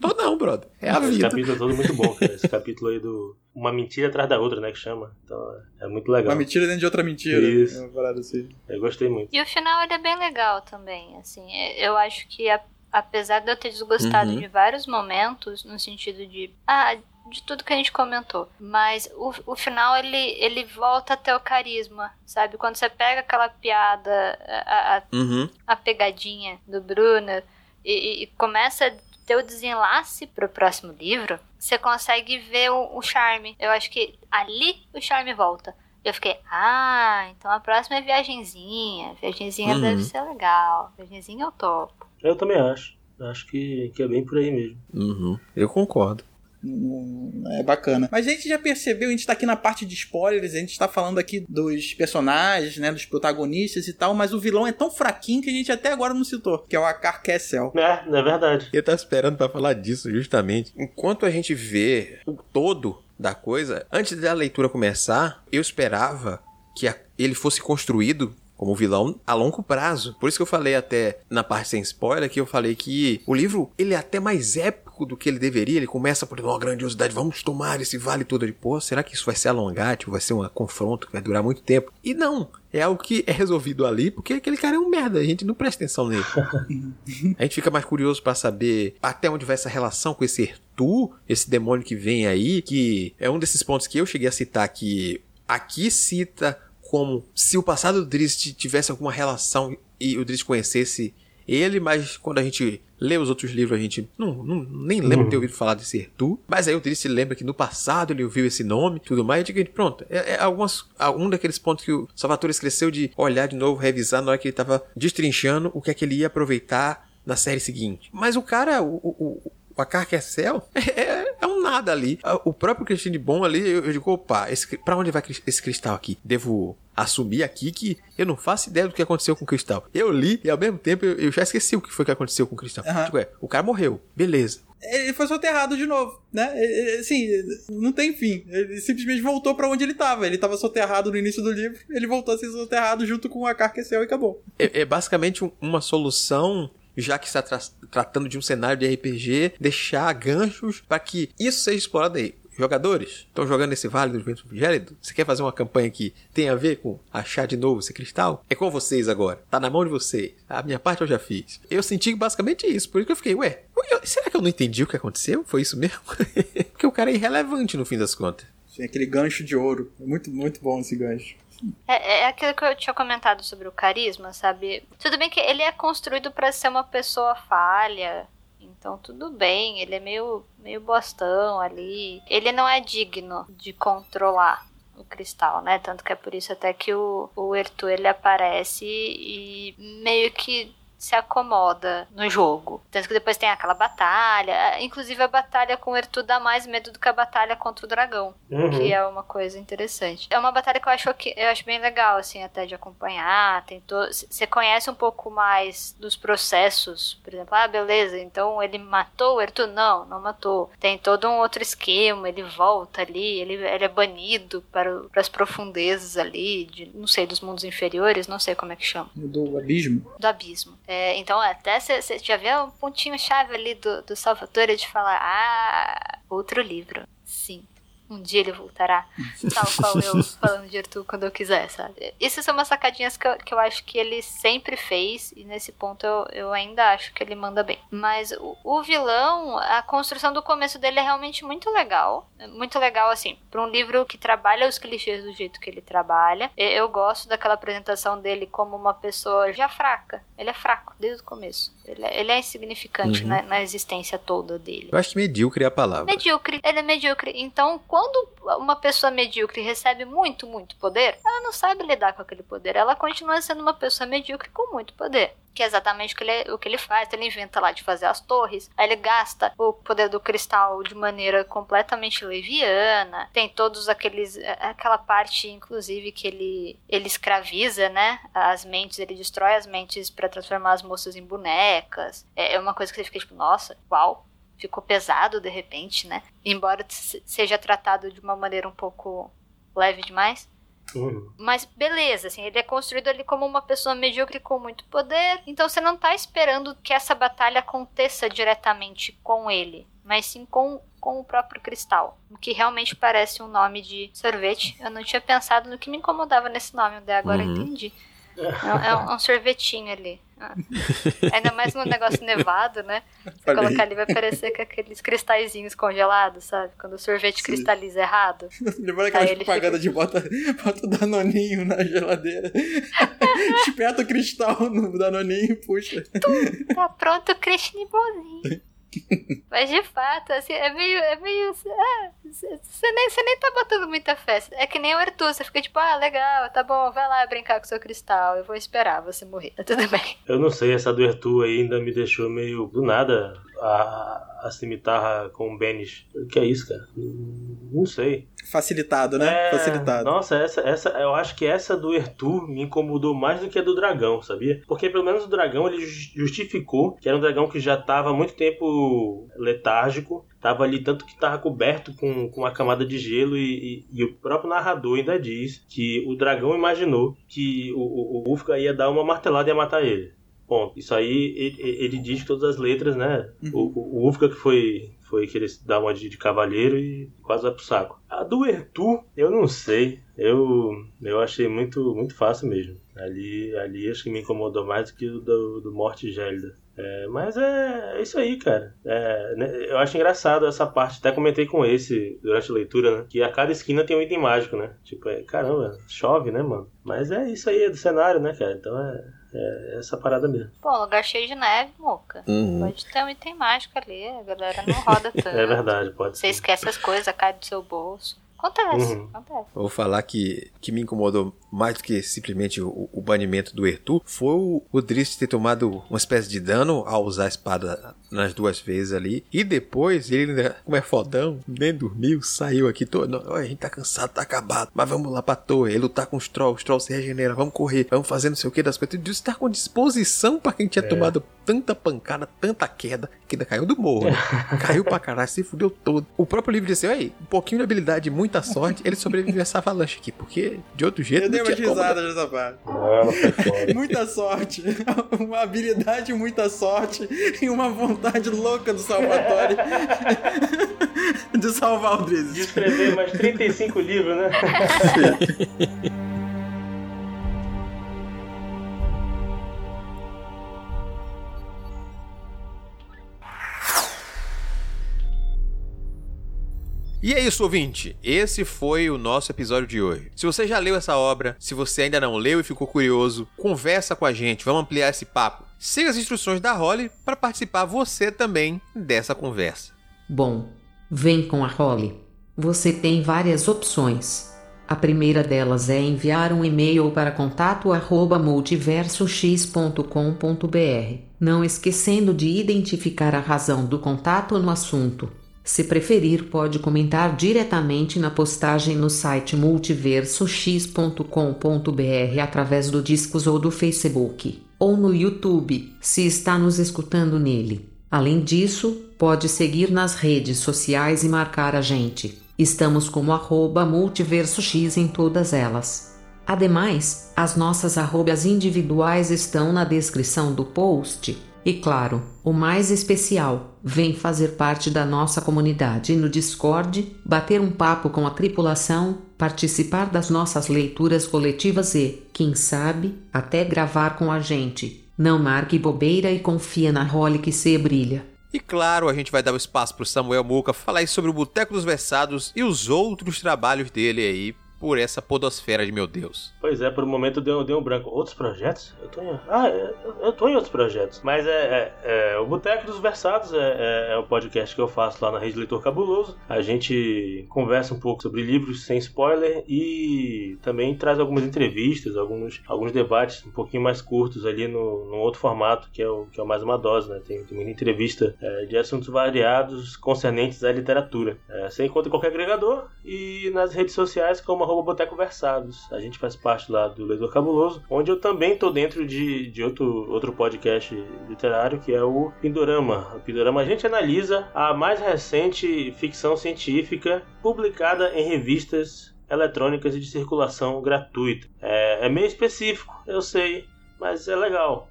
Tô não, brother. É a Esse vida. Esse capítulo é todo muito bom, cara. Esse capítulo aí do. Uma mentira atrás da outra, né? Que chama. Então é muito legal. Uma mentira dentro de outra mentira. Isso. É uma parada assim. Eu gostei muito. E o final ele é bem legal também. Assim, é, eu acho que a, apesar de eu ter desgostado uhum. de vários momentos, no sentido de. Ah, de tudo que a gente comentou. Mas o, o final, ele, ele volta até o carisma, sabe? Quando você pega aquela piada, a, a, uhum. a pegadinha do Bruno e, e, começa ter o desenlace pro próximo livro, você consegue ver o, o charme. Eu acho que ali o charme volta. Eu fiquei, ah, então a próxima é viagenzinha. Viagenzinha uhum. deve ser legal. Viagenzinha eu topo. Eu também acho. Acho que, que é bem por aí mesmo. Uhum. Eu concordo. É bacana. Mas a gente já percebeu, a gente tá aqui na parte de spoilers, a gente tá falando aqui dos personagens, né? Dos protagonistas e tal, mas o vilão é tão fraquinho que a gente até agora não citou, que é o Akar Kessel. É, não é verdade. Eu tava esperando pra falar disso, justamente. Enquanto a gente vê o todo da coisa, antes da leitura começar, eu esperava que a- ele fosse construído como vilão a longo prazo. Por isso que eu falei até na parte sem spoiler que eu falei que o livro ele é até mais épico do que ele deveria. Ele começa por uma grandiosidade, vamos tomar esse vale todo de pô, será que isso vai ser alongado, tipo, vai ser um confronto que vai durar muito tempo? E não, é algo que é resolvido ali porque aquele cara é um merda, a gente não presta atenção nele. [LAUGHS] A gente fica mais curioso pra saber até onde vai essa relação com esse Ertu, esse demônio que vem aí, que é um desses pontos que eu cheguei a citar que aqui cita como se o passado do Drizzt tivesse alguma relação e o Drizzt conhecesse ele, mas quando a gente lê os outros livros a gente não, não- nem lembra de ter ouvido falar desse Ertu. Mas aí o Drizzt lembra que no passado ele ouviu esse nome e tudo mais. E digo, pronto, é, é algumas, um daqueles pontos que o Salvatore esqueceu de olhar de novo, revisar na hora que ele tava destrinchando o que é que ele ia aproveitar na série seguinte. Mas o cara, o, o, o, Akar Kessel, [LAUGHS] é, é um nada ali. O próprio Christine Bom ali, eu, eu digo, opa, esse, pra onde vai esse cristal aqui? Devo assumir aqui que eu não faço ideia do que aconteceu com o cristal. Eu li e ao mesmo tempo eu, eu já esqueci o que foi que aconteceu com o cristal. Aham. Tipo, é, o cara morreu, beleza. Ele foi soterrado de novo, né? Ele- Assim, não tem fim. Ele simplesmente voltou pra onde ele tava. Ele tava soterrado no início do livro, ele voltou a ser soterrado junto com o Akar Kessel e acabou. É, é basicamente um- uma solução, já que está tra- tratando de um cenário de RPG, deixar ganchos para que isso seja explorado aí. Jogadores, estão jogando esse Vale do Vento Gélido? Você quer fazer uma campanha que tem a ver com achar de novo esse cristal? É com vocês agora. Tá na mão de vocês. A minha parte eu já fiz. Eu senti basicamente isso. Por isso que eu fiquei, ué, eu- será que eu não entendi o que aconteceu? Foi isso mesmo? [LAUGHS] Porque o cara é irrelevante no fim das contas. Tem aquele gancho de ouro. É Muito, muito bom esse gancho. É, é aquilo que eu tinha comentado sobre o carisma, sabe? Tudo bem que ele é construído pra ser uma pessoa falha. Então tudo bem, ele é meio, meio bostão ali. Ele não é digno de controlar o cristal, né? Tanto que é por isso até que o, o Ertu ele aparece e meio que se acomoda no jogo. Tanto que depois tem aquela batalha. Inclusive a batalha com o Ertu dá mais medo do que a batalha contra o dragão Uhum. que é uma coisa interessante. É uma batalha que eu acho que eu acho bem legal assim até de acompanhar, tem você conhece um pouco mais dos processos, por exemplo, ah, beleza, então ele matou o Ertu? Não, não matou. Tem todo um outro esquema, ele volta ali, ele, ele é banido para, para as profundezas ali, de, não sei, dos mundos inferiores, não sei como é que chama Do abismo. do abismo. É, então, até você já vê um pontinho-chave ali do, do Salvatore de falar: Ah, outro livro. Sim. Um dia ele voltará. [LAUGHS] Tal qual eu falando de Arthur quando eu quiser, sabe? Essas são umas sacadinhas que eu, que eu acho que ele sempre fez, e nesse ponto eu, eu ainda acho que ele manda bem. Mas o, o vilão, a construção do começo dele é realmente muito legal. Muito legal, assim, para um livro que trabalha os clichês do jeito que ele trabalha. Eu gosto daquela apresentação dele como uma pessoa já fraca. Ele é fraco desde o começo. Ele é, ele é insignificante Uhum. na, na existência toda dele. Eu acho que medíocre é a palavra. Medíocre, ele é medíocre. Então, quando uma pessoa medíocre recebe muito, muito poder, ela não sabe lidar com aquele poder. Ela continua sendo uma pessoa medíocre com muito poder. Que é exatamente o que ele, o que ele faz. Ele inventa lá de fazer as torres. Aí ele gasta o poder do cristal de maneira completamente leviana. Tem todos aqueles. aquela parte, inclusive, que ele, ele escraviza, né? As mentes, ele destrói as mentes para transformar as moças em bonecas. É é uma coisa que você fica tipo, nossa, uau ficou pesado de repente, né? Embora se- seja tratado de uma maneira um pouco leve demais. Uhum. Mas beleza, assim, ele é construído ali como uma pessoa medíocre com muito poder. Então você não tá esperando que essa batalha aconteça diretamente com ele, mas sim com, com o próprio cristal. O que realmente parece um nome de sorvete. Eu não tinha pensado no que me incomodava nesse nome, até agora eu Uhum. entendi. É, um- é um, é um sorvetinho ali. Ah. Ainda mais no negócio nevado, né? Se Olha aí. colocar ali vai parecer com aqueles cristalzinhos congelados, sabe? Quando o sorvete Sim. cristaliza errado. [LAUGHS] Lembrando aquelas Aí ele propagandas de bota, bota o danoninho na geladeira. [LAUGHS] Espeta o cristal no danoninho e puxa. Tá pronto o bonzinho. [LAUGHS] [LAUGHS] Mas de fato, assim, é meio. É meio. Ah, você nem, cê nem tá botando muita fé. É que nem o Arthur, você fica tipo, ah, legal, tá bom, vai lá brincar com seu cristal. Eu vou esperar você morrer. Tá tudo bem. Eu não sei, essa do Ertu ainda me deixou meio do nada. A, a cimitarra com o Benish. O que é isso, cara? Não sei. Facilitado, né? É, Facilitado. Nossa, essa, essa, eu acho que essa do Ertu me incomodou mais do que a do dragão, sabia? Porque pelo menos o dragão ele justificou que era um dragão que já estava há muito tempo letárgico, estava ali tanto que estava coberto com, com uma camada de gelo e, e, e, o próprio narrador ainda diz que o dragão imaginou que o, o, o Ufka ia dar uma martelada e ia matar ele. Bom, isso aí ele, ele diz todas as letras, né? Uhum. O, o Ufka que foi foi querer dar uma de, de cavaleiro e quase vai pro saco. A do Ertu, eu não sei. Eu, eu achei muito, muito fácil mesmo. Ali, ali acho que me incomodou mais do que o do, do Morte Gélida. É, mas é, é, isso aí, cara. É, né, eu acho engraçado essa parte. Até comentei com esse durante a leitura, né? Que a cada esquina tem um item mágico, né? Tipo, é, caramba, chove, né, mano? Mas é isso aí, é do cenário, né, cara? Então é, é essa parada mesmo. Pô, lugar cheio de neve, Moca. Uhum. Pode ter um item mágico ali, a galera não roda [LAUGHS] tanto. é verdade, pode Você ser. esquece as coisas, cai do seu bolso. Acontece, uhum. acontece. Vou falar que, que me incomodou mais do que simplesmente o, o banimento do Ertu foi o, o Drist ter tomado uma espécie de dano ao usar a espada nas duas vezes ali. E depois ele ainda, como é fodão, nem dormiu, saiu aqui todo. A gente tá cansado, tá acabado. Mas vamos lá pra torre, ele lutar com os trolls, os trolls se regenera, vamos correr, vamos fazer não sei o que das coisas. Ele tá com disposição para quem tinha é. tomado tanta pancada, tanta queda, que ainda caiu do morro. Né? [LAUGHS] caiu pra caralho, se fudeu todo. O próprio livro disse assim: um pouquinho de habilidade, muita sorte, ele sobreviveu a essa avalanche aqui, porque de outro jeito. Eu dei uma risada nessa parte. [LAUGHS] muita sorte, [LAUGHS] uma habilidade, muita sorte e uma vontade vontade louca do Salvatore [LAUGHS] de salvar o Drizzy. De escrever mais 35 livros, né? E é isso, ouvinte. Esse foi o nosso episódio de hoje. Se você já leu essa obra, se você ainda não leu e ficou curioso, conversa com a gente, vamos ampliar esse papo. Siga as instruções da Holly para participar você também dessa conversa. Bom, vem com a Holly. Você tem várias opções. A primeira delas é enviar um e-mail para contato@multiversox.com.br, não esquecendo de identificar a razão do contato no assunto. Se preferir, pode comentar diretamente na postagem no site multiversox.com.br através do Discos ou do Facebook ou no YouTube, se está nos escutando nele. Além disso, pode seguir nas redes sociais e marcar a gente. Estamos como arroba multiversox em todas elas. Ademais, as nossas arrobas individuais estão na descrição do post. E claro, o mais especial, vem fazer parte da nossa comunidade no Discord, bater um papo com a tripulação, participar das nossas leituras coletivas e, quem sabe, até gravar com a gente. Não marque bobeira e confia na role que se brilha. E claro, a gente vai dar o espaço para Samuel Muca falar sobre o Boteco dos Versados e os outros trabalhos dele aí por essa podosfera de meu Deus. Pois é, por um momento deu, deu um branco. Outros projetos? Eu tô em... Ah, eu, eu tô em outros projetos. Mas é, é, é o Boteco dos Versados é, é, é, o podcast que eu faço lá na Rede Leitor Cabuloso. A gente conversa um pouco sobre livros sem spoiler e também traz algumas entrevistas, alguns, alguns debates um pouquinho mais curtos ali no, no outro formato, que é o, que é o mais uma dose, né? Tem, tem muita entrevista é, de assuntos variados concernentes à literatura. É, você encontra em qualquer agregador e nas redes sociais como arroba Boteco Versados. A gente faz parte lá do Leitor Cabuloso, onde eu também tô dentro de, de outro, outro podcast literário, que é o Pindorama. O Pindorama a gente analisa a mais recente ficção científica publicada em revistas eletrônicas e de circulação gratuita. É, é meio específico, eu sei, mas é legal,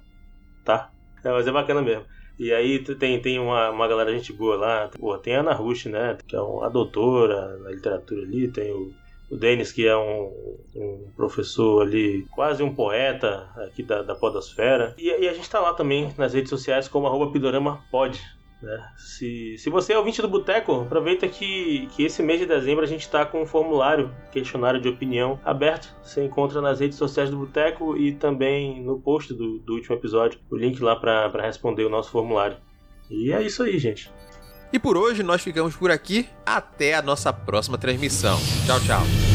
tá? É, mas é bacana mesmo. E aí tem, tem uma, uma galera gente boa lá. Pô, tem a Ana Rush, né? Que é uma doutora na literatura ali. Tem o o Denis, que é um, um, professor ali, quase um poeta aqui da, da Podosfera. E, e a gente está lá também nas redes sociais como arroba Pidorama Pod. Né? Se, se você é ouvinte do Boteco, aproveita que, que esse mês de dezembro a gente está com um formulário, questionário de opinião aberto. Você encontra nas redes sociais do Boteco e também no post do, do último episódio o link lá para responder o nosso formulário. E é isso aí, gente. E por hoje nós ficamos por aqui. Até a nossa próxima transmissão. Tchau, tchau.